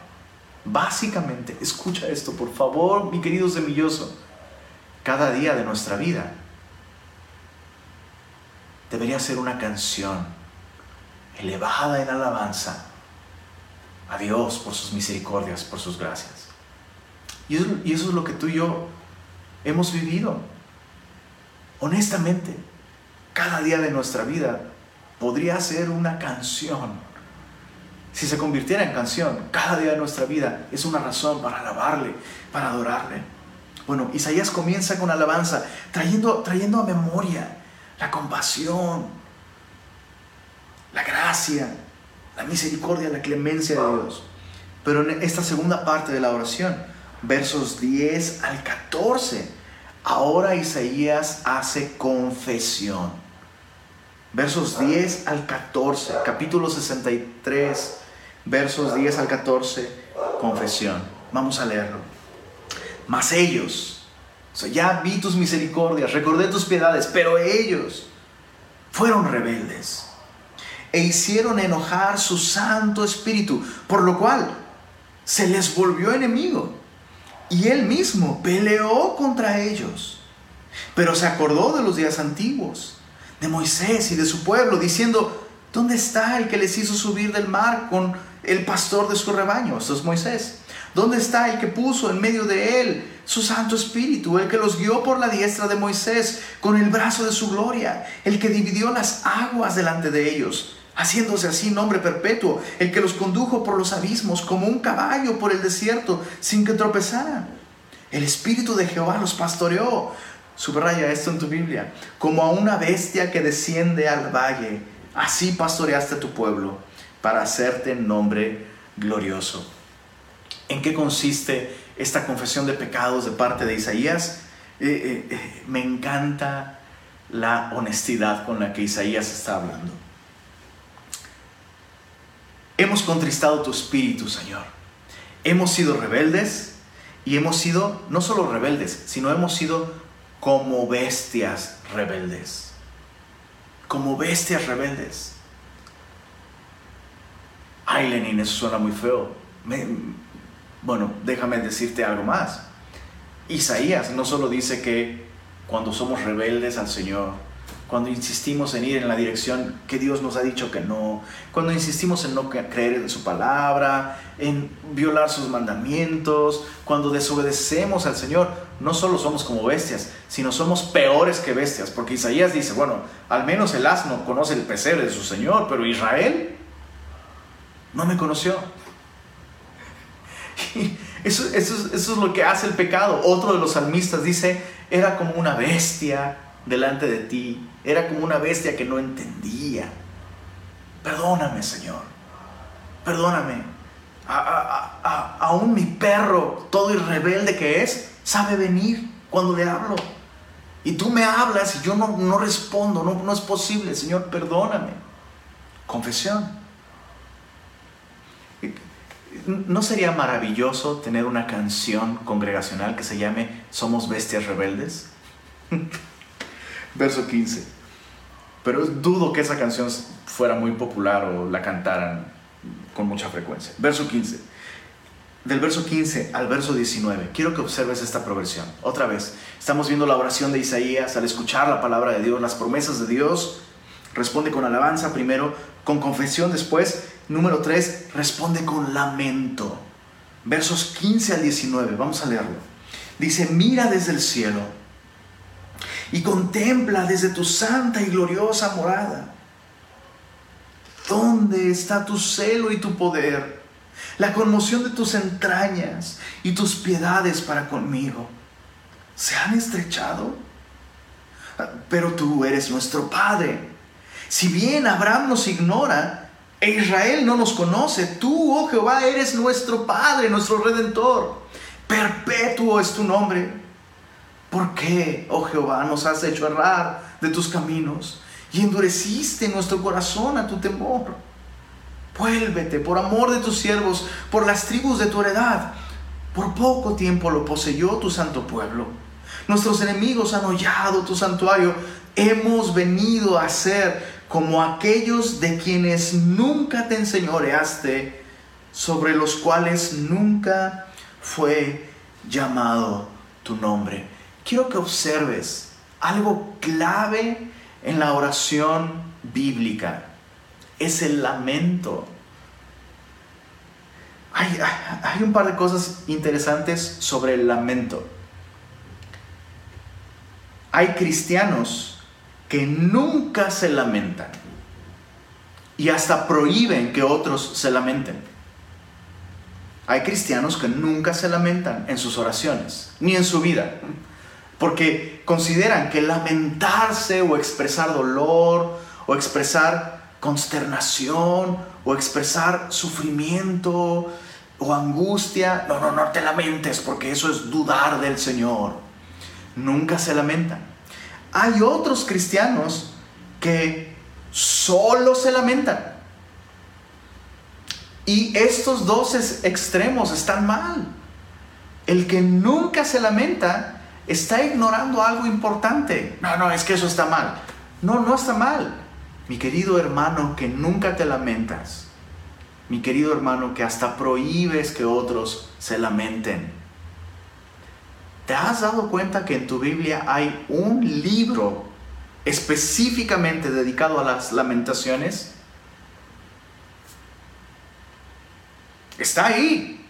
Básicamente, escucha esto, por favor, mi querido semilloso. Cada día de nuestra vida debería ser una canción elevada en alabanza a Dios por sus misericordias, por sus gracias. Y eso, es lo que tú y yo hemos vivido. Honestamente, cada día de nuestra vida podría ser una canción si se convirtiera en canción, cada día de nuestra vida es una razón para alabarle, para adorarle. Bueno, Isaías comienza con alabanza, trayendo, trayendo a memoria la compasión, la gracia, la misericordia, la clemencia de Dios. Pero en esta segunda parte de la oración, versos 10 al 14, ahora Isaías hace confesión. Versos 10 al 14, capítulo 63, versos 10 al 14, confesión. Vamos a leerlo. Mas ellos, ya vi tus misericordias, recordé tus piedades, pero ellos fueron rebeldes e hicieron enojar su Santo Espíritu, por lo cual se les volvió enemigo y él mismo peleó contra ellos. Pero se acordó de los días antiguos, de Moisés y de su pueblo, diciendo, ¿dónde está el que les hizo subir del mar con el pastor de su rebaño? Esto es Moisés. ¿Dónde está el que puso en medio de él su Santo Espíritu, el que los guió por la diestra de Moisés con el brazo de su gloria, el que dividió las aguas delante de ellos? Haciéndose así nombre perpetuo, el que los condujo por los abismos como un caballo por el desierto sin que tropezaran. El Espíritu de Jehová los pastoreó, subraya esto en tu Biblia, como a una bestia que desciende al valle, así pastoreaste a tu pueblo para hacerte nombre glorioso. ¿En qué consiste esta confesión de pecados de parte de Isaías? Eh, eh, eh, me encanta la honestidad con la que Isaías está hablando. Hemos contristado tu espíritu, Señor. Hemos sido rebeldes y hemos sido no solo rebeldes, sino hemos sido como bestias rebeldes. Como bestias rebeldes. Ay, Lenin, eso suena muy feo. bueno, déjame decirte algo más. Isaías no solo dice que cuando somos rebeldes al Señor, cuando insistimos en ir en la dirección que Dios nos ha dicho que no, cuando insistimos en no creer en su palabra, en violar sus mandamientos, cuando desobedecemos al Señor, no solo somos como bestias, sino somos peores que bestias, porque Isaías dice, bueno, al menos el asno conoce el pesebre de su Señor, pero Israel no me conoció. Eso, eso, eso es lo que hace el pecado. Otro de los salmistas dice, era como una bestia delante de ti. Era como una bestia que no entendía. Perdóname, Señor. Perdóname. aún mi perro, todo el rebelde que es, sabe venir cuando le hablo. Y tú me hablas y yo no, no respondo. No es posible, Señor, perdóname. Confesión. ¿No sería maravilloso tener una canción congregacional que se llame Somos Bestias Rebeldes? verso 15. Pero dudo que esa canción fuera muy popular o la cantaran con mucha frecuencia. Verso 15. Del verso 15 al verso 19, quiero que observes esta progresión. Otra vez, estamos viendo la oración de Isaías al escuchar la palabra de Dios, las promesas de Dios. Responde con alabanza primero, con confesión después. Número 3, responde con lamento. Versos 15 al 19, vamos a leerlo. Dice, mira desde el cielo y contempla desde tu santa y gloriosa morada. ¿Dónde está tu celo y tu poder? La conmoción de tus entrañas y tus piedades para conmigo. ¿Se han estrechado? Pero tú eres nuestro Padre. Si bien Abraham nos ignora e Israel no nos conoce, tú, oh Jehová, eres nuestro Padre, nuestro Redentor. Perpetuo es tu nombre ¿Por qué, oh Jehová, nos has hecho errar de tus caminos y endureciste nuestro corazón a tu temor? Vuélvete por amor de tus siervos, por las tribus de tu heredad. Por poco tiempo lo poseyó tu santo pueblo. Nuestros enemigos han hollado tu santuario. Hemos venido a ser como aquellos de quienes nunca te enseñoreaste, sobre los cuales nunca fue llamado tu nombre quiero que observes algo clave en la oración bíblica. Es el lamento. Hay, un par de cosas interesantes sobre el lamento. Hay cristianos que nunca se lamentan y hasta prohíben que otros se lamenten. Hay cristianos que nunca se lamentan en sus oraciones, ni en su vida porque consideran que lamentarse o expresar dolor o expresar consternación o expresar sufrimiento o angustia. No, no, no te lamentes porque eso es dudar del Señor. Nunca se lamentan. Hay otros cristianos que solo se lamentan. Y estos dos extremos están mal. El que nunca se lamenta está ignorando algo importante. No, no, es que eso está mal. No, no está mal. Mi querido hermano, que nunca te lamentas. Mi querido hermano, que hasta prohíbes que otros se lamenten. ¿Te has dado cuenta que en tu Biblia hay un libro específicamente dedicado a las lamentaciones? Está ahí.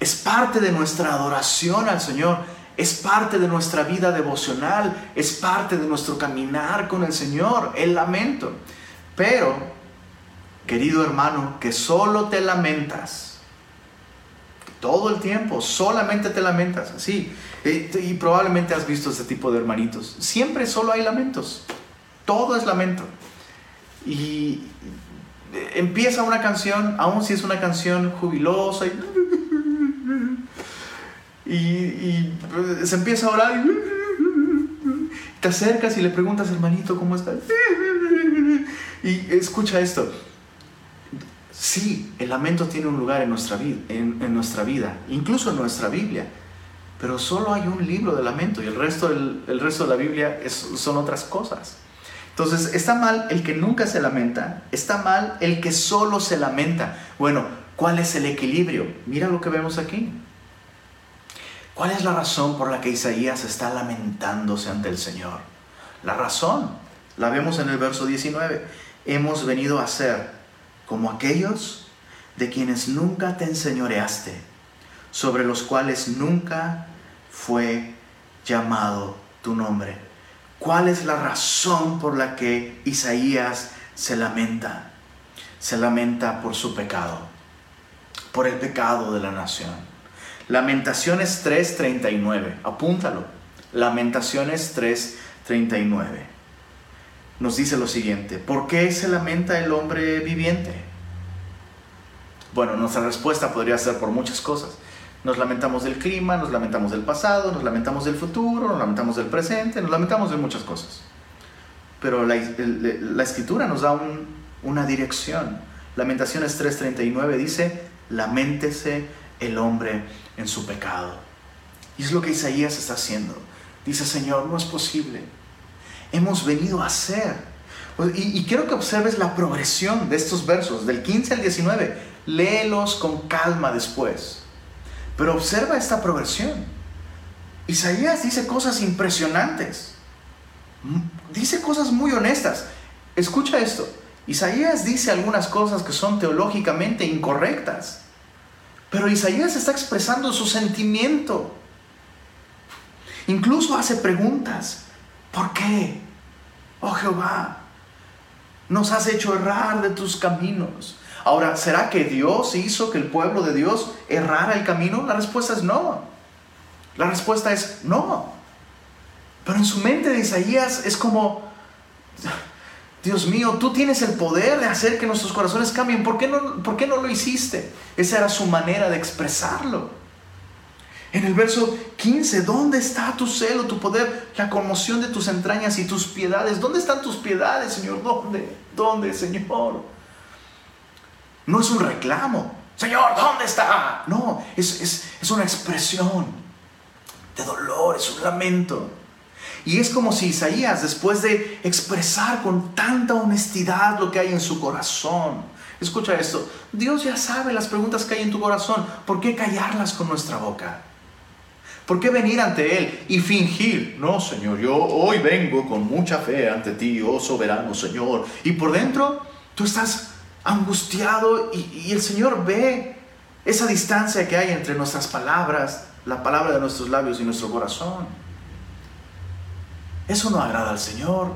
Es parte de nuestra adoración al Señor. Es parte de nuestra vida devocional. Es parte de nuestro caminar con el Señor. El lamento. Pero, querido hermano, que solo te lamentas. Todo el tiempo, solamente te lamentas, así. Y, probablemente has visto este tipo de hermanitos. Siempre solo hay lamentos. Todo es lamento. Y empieza una canción, aun si es una canción jubilosa y, se empieza a orar y te acercas y le preguntas, hermanito, ¿cómo estás? Y escucha esto. Sí, el lamento tiene un lugar en nuestra, vida, en, nuestra vida, incluso en nuestra Biblia, pero solo hay un libro de lamento y el resto, el resto de la Biblia son otras cosas. Entonces, está mal el que nunca se lamenta, está mal el que solo se lamenta. Bueno, ¿cuál es el equilibrio? Mira lo que vemos aquí. ¿Cuál es la razón por la que Isaías está lamentándose ante el Señor? La razón la vemos en el verso 19. Hemos venido a ser como aquellos de quienes nunca te enseñoreaste, sobre los cuales nunca fue llamado tu nombre. ¿Cuál es la razón por la que Isaías se lamenta? Se lamenta por su pecado, por el pecado de la nación. Lamentaciones 3:39, apúntalo. Lamentaciones 3:39. Nos dice lo siguiente, ¿por qué se lamenta el hombre viviente? Bueno, nuestra respuesta podría ser por muchas cosas. Nos lamentamos del clima, nos lamentamos del pasado, nos lamentamos del futuro, nos lamentamos del presente, nos lamentamos de muchas cosas. Pero la, escritura nos da una dirección. Lamentaciones 3:39 dice, lamentese el hombre en su pecado. Y es lo que Isaías está haciendo. Dice, Señor, no es posible. Hemos venido a hacer. Y, y quiero que observes la progresión de estos versos, del 15 al 19. Léelos con calma después. Pero observa esta progresión. Isaías dice cosas impresionantes. Dice cosas muy honestas. Escucha esto. Isaías dice algunas cosas que son teológicamente incorrectas. Pero Isaías está expresando su sentimiento. Incluso hace preguntas. ¿Por qué? Oh Jehová, nos has hecho errar de tus caminos. Ahora, ¿será que Dios hizo que el pueblo de Dios errara el camino? La respuesta es no. La respuesta es no. Pero en su mente de Isaías es como, Dios mío, tú tienes el poder de hacer que nuestros corazones cambien. ¿Por qué no, por qué no lo hiciste? Esa era su manera de expresarlo. En el verso 15, ¿dónde está tu celo, tu poder, la conmoción de tus entrañas y tus piedades? ¿Dónde están tus piedades, Señor? ¿Dónde? ¿Dónde, Señor? No es un reclamo. Señor, ¿dónde está? No, es, una expresión de dolor, es un lamento. Y es como si Isaías, después de expresar con tanta honestidad lo que hay en su corazón, escucha esto, Dios ya sabe las preguntas que hay en tu corazón, ¿por qué callarlas con nuestra boca? ¿Por qué venir ante Él y fingir? No, Señor, yo hoy vengo con mucha fe ante ti, oh soberano Señor. Y por dentro tú estás angustiado y, el Señor ve esa distancia que hay entre nuestras palabras, la palabra de nuestros labios y nuestro corazón. Eso no agrada al Señor.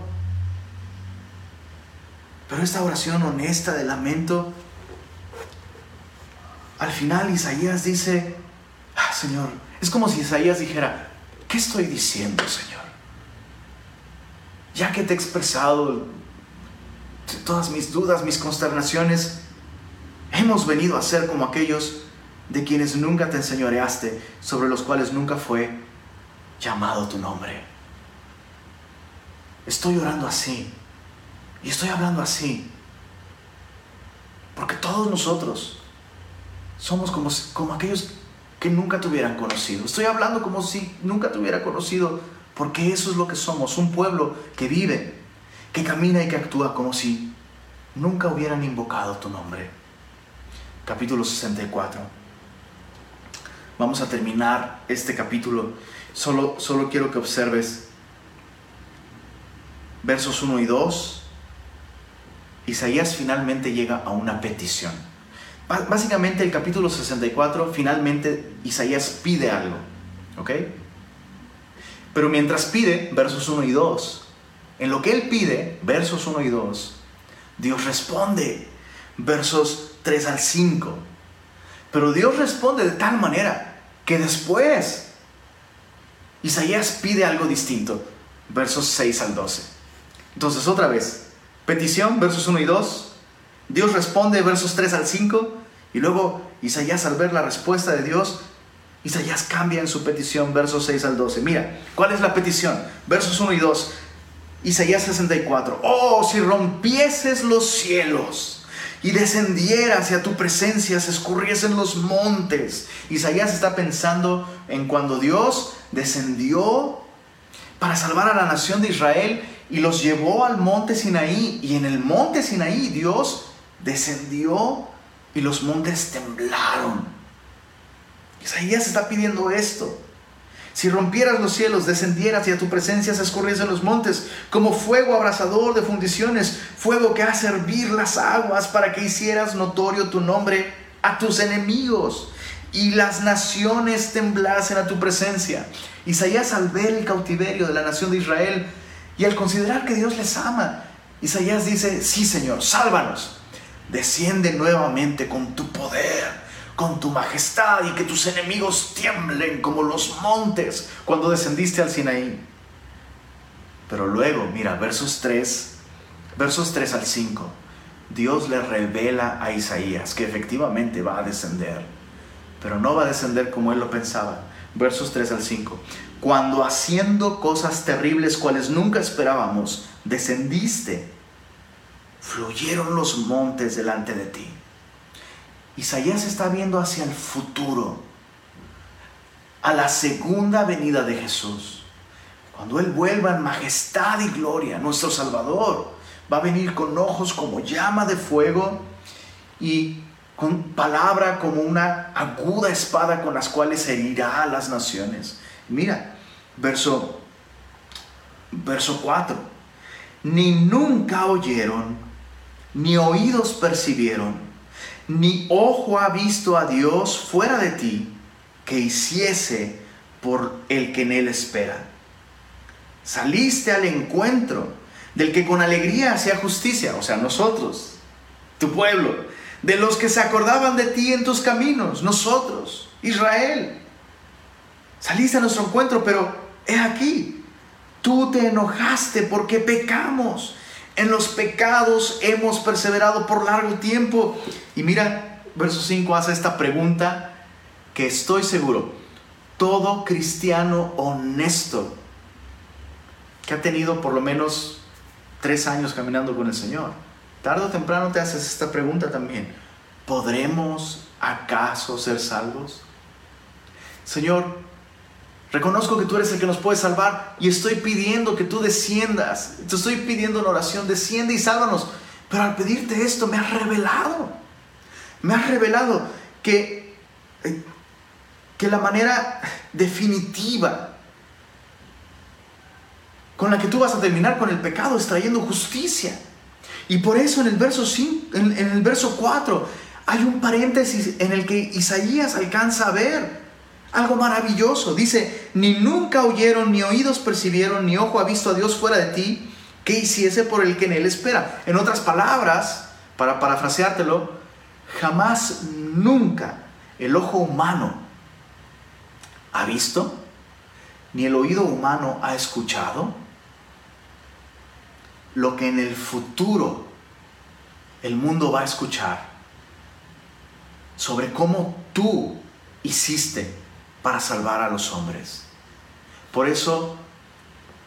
Pero esta oración honesta de lamento, al final Isaías dice, ah, Señor, es como si Isaías dijera, ¿qué estoy diciendo, Señor? Ya que te he expresado todas mis dudas, mis consternaciones, hemos venido a ser como aquellos de quienes nunca te enseñoreaste, sobre los cuales nunca fue llamado tu nombre. Estoy orando así y estoy hablando así, porque todos nosotros somos como, como aquellos que nunca te hubieran conocido. Estoy hablando como si nunca te hubiera conocido, porque eso es lo que somos, un pueblo que vive, que camina y que actúa como si nunca hubieran invocado tu nombre. Capítulo 64. Vamos a terminar este capítulo. Solo, solo quiero que observes versos 1 y 2. Isaías finalmente llega a una petición. Básicamente el capítulo 64, finalmente Isaías pide algo. ¿Ok? Pero mientras pide, versos 1 y 2, en lo que él pide, versos 1 y 2, Dios responde, versos 3 al 5. Pero Dios responde de tal manera que después Isaías pide algo distinto, versos 6 al 12. Entonces otra vez, petición, versos 1 y 2, Dios responde, versos 3 al 5, y luego Isaías al ver la respuesta de Dios, Isaías cambia en su petición, versos 6 al 12. Mira, ¿cuál es la petición? Versos 1 y 2. Isaías 64. Oh, si rompieses los cielos y descendieras hacia tu presencia, se escurriesen los montes. Isaías está pensando en cuando Dios descendió para salvar a la nación de Israel y los llevó al monte Sinaí. Y en el monte Sinaí Dios descendió y los montes temblaron. Isaías está pidiendo esto. Si rompieras los cielos, descendieras y a tu presencia se escurriesen los montes, como fuego abrasador de fundiciones, fuego que hace hervir las aguas para que hicieras notorio tu nombre a tus enemigos y las naciones temblasen a tu presencia. Isaías al ver el cautiverio de la nación de Israel y al considerar que Dios les ama, Isaías dice, sí Señor, sálvanos, desciende nuevamente con tu poder con tu majestad y que tus enemigos tiemblen como los montes cuando descendiste al Sinaí. Pero luego, mira, versos 3, versos 3 al 5, Dios le revela a Isaías que efectivamente va a descender, pero no va a descender como él lo pensaba. Versos 3 al 5, cuando haciendo cosas terribles cuales nunca esperábamos, descendiste, fluyeron los montes delante de ti Isaías está viendo hacia el futuro, a la segunda venida de Jesús. Cuando Él vuelva en majestad y gloria, nuestro Salvador va a venir con ojos como llama de fuego y con palabra como una aguda espada con las cuales herirá a las naciones. Mira, verso, verso 4. Ni nunca oyeron, ni oídos percibieron ni ojo ha visto a Dios fuera de ti que hiciese por el que en él espera. Saliste al encuentro del que con alegría hacía justicia, o sea, nosotros, tu pueblo, de los que se acordaban de ti en tus caminos, nosotros, Israel. Saliste a nuestro encuentro, pero he aquí, tú te enojaste porque pecamos en los pecados hemos perseverado por largo tiempo. Y mira, verso 5 hace esta pregunta que estoy seguro, todo cristiano honesto que ha tenido por lo menos tres años caminando con el Señor, tarde o temprano te haces esta pregunta también. ¿Podremos acaso ser salvos? Señor, Reconozco que tú eres el que nos puede salvar y estoy pidiendo que tú desciendas. Te estoy pidiendo en oración, desciende y sálvanos. Pero al pedirte esto me has revelado. Me has revelado que, eh, que la manera definitiva con la que tú vas a terminar con el pecado es trayendo justicia. Y por eso en el verso, en el verso 4 hay un paréntesis en el que Isaías alcanza a ver algo maravilloso. Dice, ni nunca oyeron, ni oídos percibieron, ni ojo ha visto a Dios fuera de ti, que hiciese por el que en él espera. En otras palabras, para parafraseártelo, jamás, nunca el ojo humano ha visto, ni el oído humano ha escuchado lo que en el futuro el mundo va a escuchar sobre cómo tú hiciste para salvar a los hombres. Por eso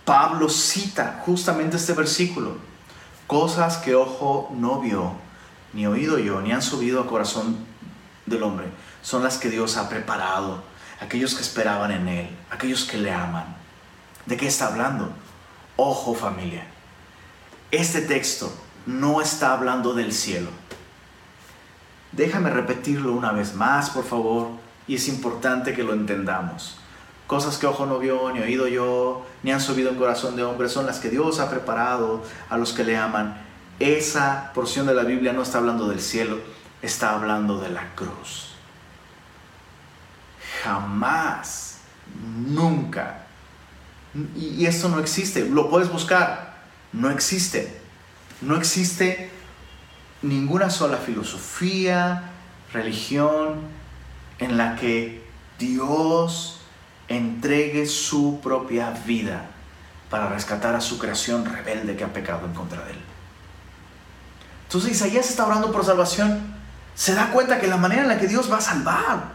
Pablo cita justamente este versículo. Cosas que ojo no vio, ni oído yo, ni han subido a corazón del hombre, son las que Dios ha preparado, aquellos que esperaban en Él, aquellos que le aman. ¿De qué está hablando? Ojo familia, este texto no está hablando del cielo. Déjame repetirlo una vez más, por favor, y es importante que lo entendamos. Cosas que ojo no vio, ni oído yo, ni han subido en corazón de hombre, son las que Dios ha preparado a los que le aman. Esa porción de la Biblia no está hablando del cielo, está hablando de la cruz. Jamás, nunca. Y, esto no existe, lo puedes buscar, no existe. No existe ninguna sola filosofía, religión en la que Dios entregue su propia vida para rescatar a su creación rebelde que ha pecado en contra de él. Entonces Isaías está orando por salvación, se da cuenta que la manera en la que Dios va a salvar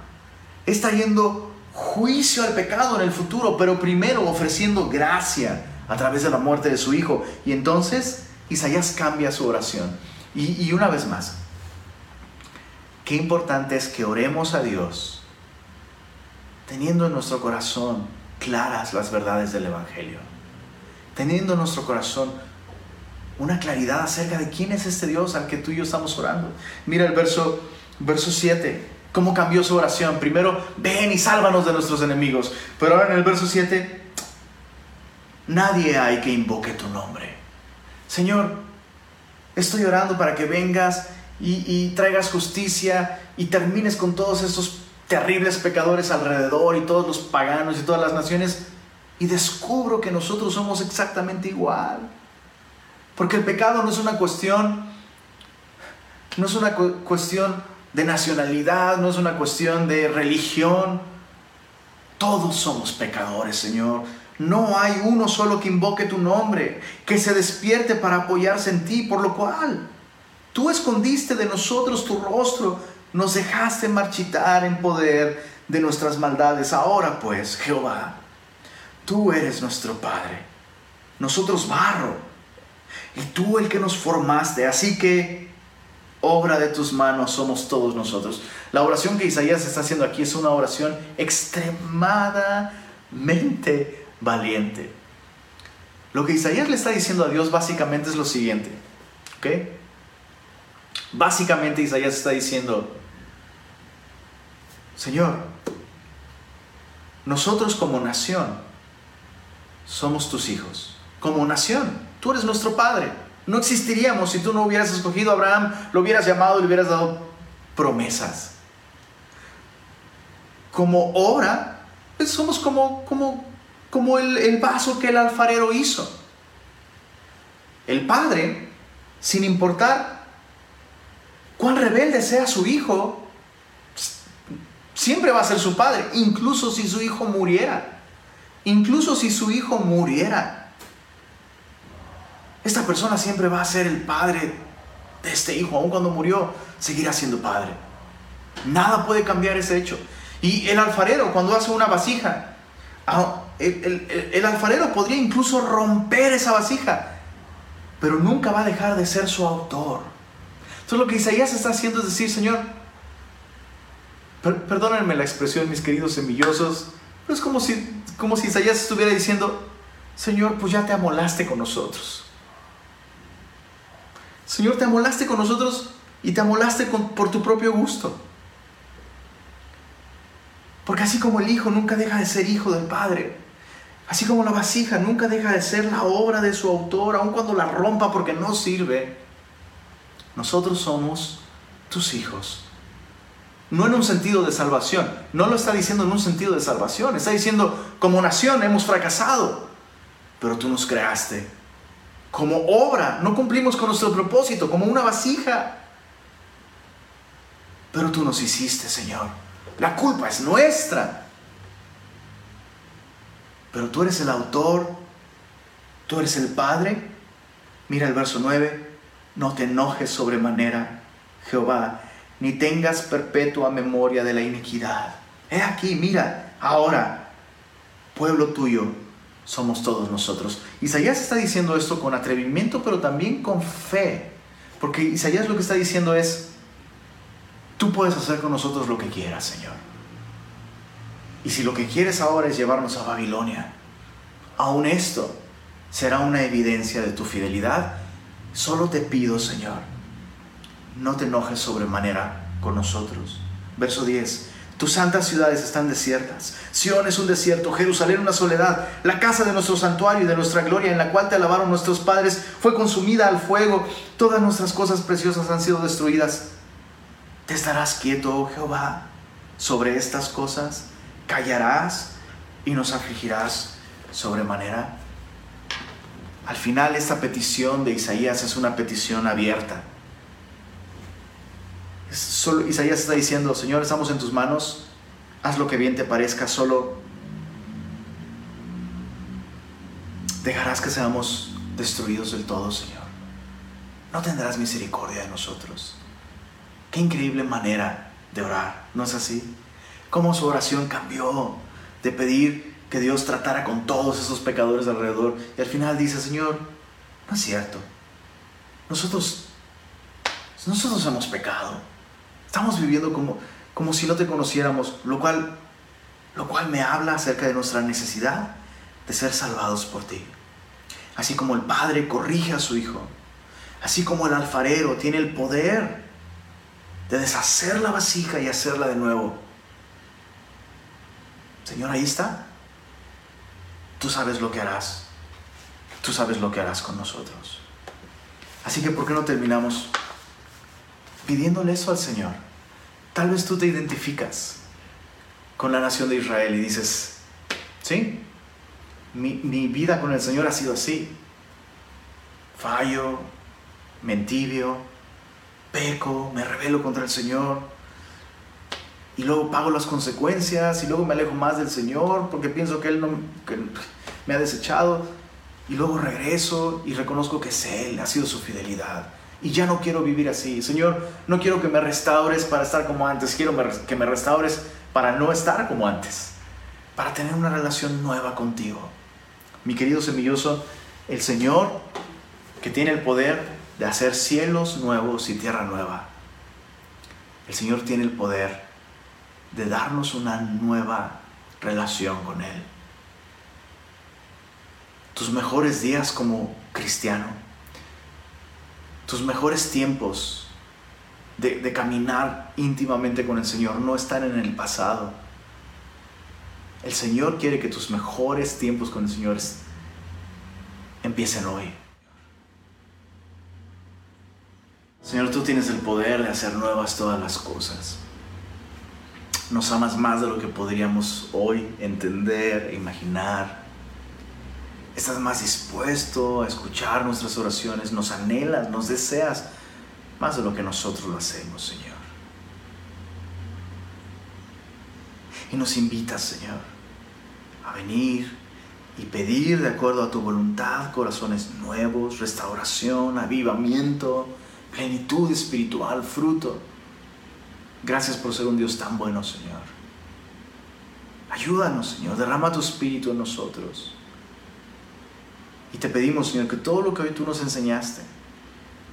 está yendo juicio al pecado en el futuro, pero primero ofreciendo gracia a través de la muerte de su hijo. Y entonces Isaías cambia su oración. Y, y una vez más, qué importante es que oremos a Dios teniendo en nuestro corazón claras las verdades del Evangelio, teniendo en nuestro corazón una claridad acerca de quién es este Dios al que tú y yo estamos orando. Mira el verso, verso 7, cómo cambió su oración. Primero, ven y sálvanos de nuestros enemigos. Pero ahora en el verso 7, nadie hay que invoque tu nombre. Señor, estoy orando para que vengas y, traigas justicia y termines con todos estos terribles pecadores alrededor y todos los paganos y todas las naciones y descubro que nosotros somos exactamente igual. Porque el pecado no es una cuestión no es una cuestión de nacionalidad, no es una cuestión de religión. Todos somos pecadores, Señor. No hay uno solo que invoque tu nombre, que se despierte para apoyarse en ti, por lo cual tú escondiste de nosotros tu rostro nos dejaste marchitar en poder de nuestras maldades. Ahora pues, Jehová, tú eres nuestro Padre, nosotros barro, y tú el que nos formaste. Así que, obra de tus manos somos todos nosotros. La oración que Isaías está haciendo aquí es una oración extremadamente valiente. Lo que Isaías le está diciendo a Dios básicamente es lo siguiente. ¿Ok? Básicamente Isaías está diciendo, Señor, nosotros como nación somos tus hijos. Como nación, tú eres nuestro Padre. No existiríamos si tú no hubieras escogido a Abraham, lo hubieras llamado y le hubieras dado promesas. Como obra, pues somos como, como, como el, el vaso que el alfarero hizo. El Padre, sin importar cuán rebelde sea su hijo, Siempre va a ser su padre, incluso si su hijo muriera. Incluso si su hijo muriera. Esta persona siempre va a ser el padre de este hijo. Aun cuando murió, seguirá siendo padre. Nada puede cambiar ese hecho. Y el alfarero, cuando hace una vasija, ah, el, alfarero podría incluso romper esa vasija, pero nunca va a dejar de ser su autor. Entonces lo que Isaías está haciendo es decir, Señor, perdónenme la expresión, mis queridos semillosos, pero es como si, como si Isaías estuviera diciendo, Señor, pues ya te amolaste con nosotros. Señor, te amolaste con nosotros y te amolaste por tu propio gusto. Porque así como el hijo nunca deja de ser hijo del Padre, así como la vasija nunca deja de ser la obra de su autor, aun cuando la rompa porque no sirve, nosotros somos tus hijos no en un sentido de salvación, no lo está diciendo en un sentido de salvación, está diciendo como nación hemos fracasado, pero tú nos creaste. Como obra, no cumplimos con nuestro propósito, como una vasija. Pero tú nos hiciste, Señor. La culpa es nuestra. Pero tú eres el autor, tú eres el Padre. Mira el verso 9. No te enojes sobremanera, Jehová, ni tengas perpetua memoria de la iniquidad. He aquí, mira, ahora, pueblo tuyo, somos todos nosotros. Isaías está diciendo esto con atrevimiento, pero también con fe. Porque Isaías lo que está diciendo es, tú puedes hacer con nosotros lo que quieras, Señor. Y si lo que quieres ahora es llevarnos a Babilonia, aún esto será una evidencia de tu fidelidad. Solo te pido, Señor, no te enojes sobremanera con nosotros. Verso 10. Tus santas ciudades están desiertas. Sión es un desierto, Jerusalén una soledad. La casa de nuestro santuario y de nuestra gloria en la cual te alabaron nuestros padres fue consumida al fuego. Todas nuestras cosas preciosas han sido destruidas. ¿Te estarás quieto, oh Jehová, sobre estas cosas? ¿Callarás y nos afligirás sobremanera? Al final esta petición de Isaías es una petición abierta. Solo, Isaías está diciendo, Señor, estamos en tus manos, haz lo que bien te parezca, solo dejarás que seamos destruidos del todo, Señor. No tendrás misericordia de nosotros. Qué increíble manera de orar, ¿no es así? Cómo su oración cambió de pedir que Dios tratara con todos esos pecadores alrededor y al final dice, Señor, no es cierto. Nosotros, nosotros hemos pecado. Estamos viviendo como, como si no te conociéramos, lo cual, lo cual me habla acerca de nuestra necesidad de ser salvados por ti. Así como el Padre corrige a su Hijo, así como el alfarero tiene el poder de deshacer la vasija y hacerla de nuevo. Señor, ahí está. Tú sabes lo que harás. Tú sabes lo que harás con nosotros. Así que, ¿por qué no terminamos pidiéndole eso al Señor. Tal vez tú te identificas con la nación de Israel y dices, sí, mi, vida con el Señor ha sido así. Fallo, mentibio, peco, me rebelo contra el Señor. Y luego pago las consecuencias y luego me alejo más del Señor porque pienso que Él no, me ha desechado. Y luego regreso y reconozco que es Él, ha sido su fidelidad y ya no quiero vivir así. Señor, no quiero que me restaures para estar como antes, quiero que me restaures para no estar como antes, para tener una relación nueva contigo. Mi querido semilloso, el Señor que tiene el poder de hacer cielos nuevos y tierra nueva, el Señor tiene el poder de darnos una nueva relación con Él. Tus mejores días como cristiano tus mejores tiempos de, caminar íntimamente con el Señor no están en el pasado. El Señor quiere que tus mejores tiempos con el Señor empiecen hoy. Señor, tú tienes el poder de hacer nuevas todas las cosas. Nos amas más de lo que podríamos hoy entender imaginar. Estás más dispuesto a escuchar nuestras oraciones, nos anhelas, nos deseas más de lo que nosotros lo hacemos, Señor. Y nos invitas, Señor, a venir y pedir de acuerdo a tu voluntad corazones nuevos, restauración, avivamiento, plenitud espiritual, fruto. Gracias por ser un Dios tan bueno, Señor. Ayúdanos, Señor, derrama tu espíritu en nosotros. Y te pedimos, Señor, que todo lo que hoy tú nos enseñaste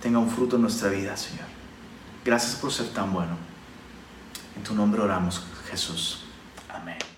tenga un fruto en nuestra vida, Señor. Gracias por ser tan bueno. En tu nombre oramos, Jesús. Amén.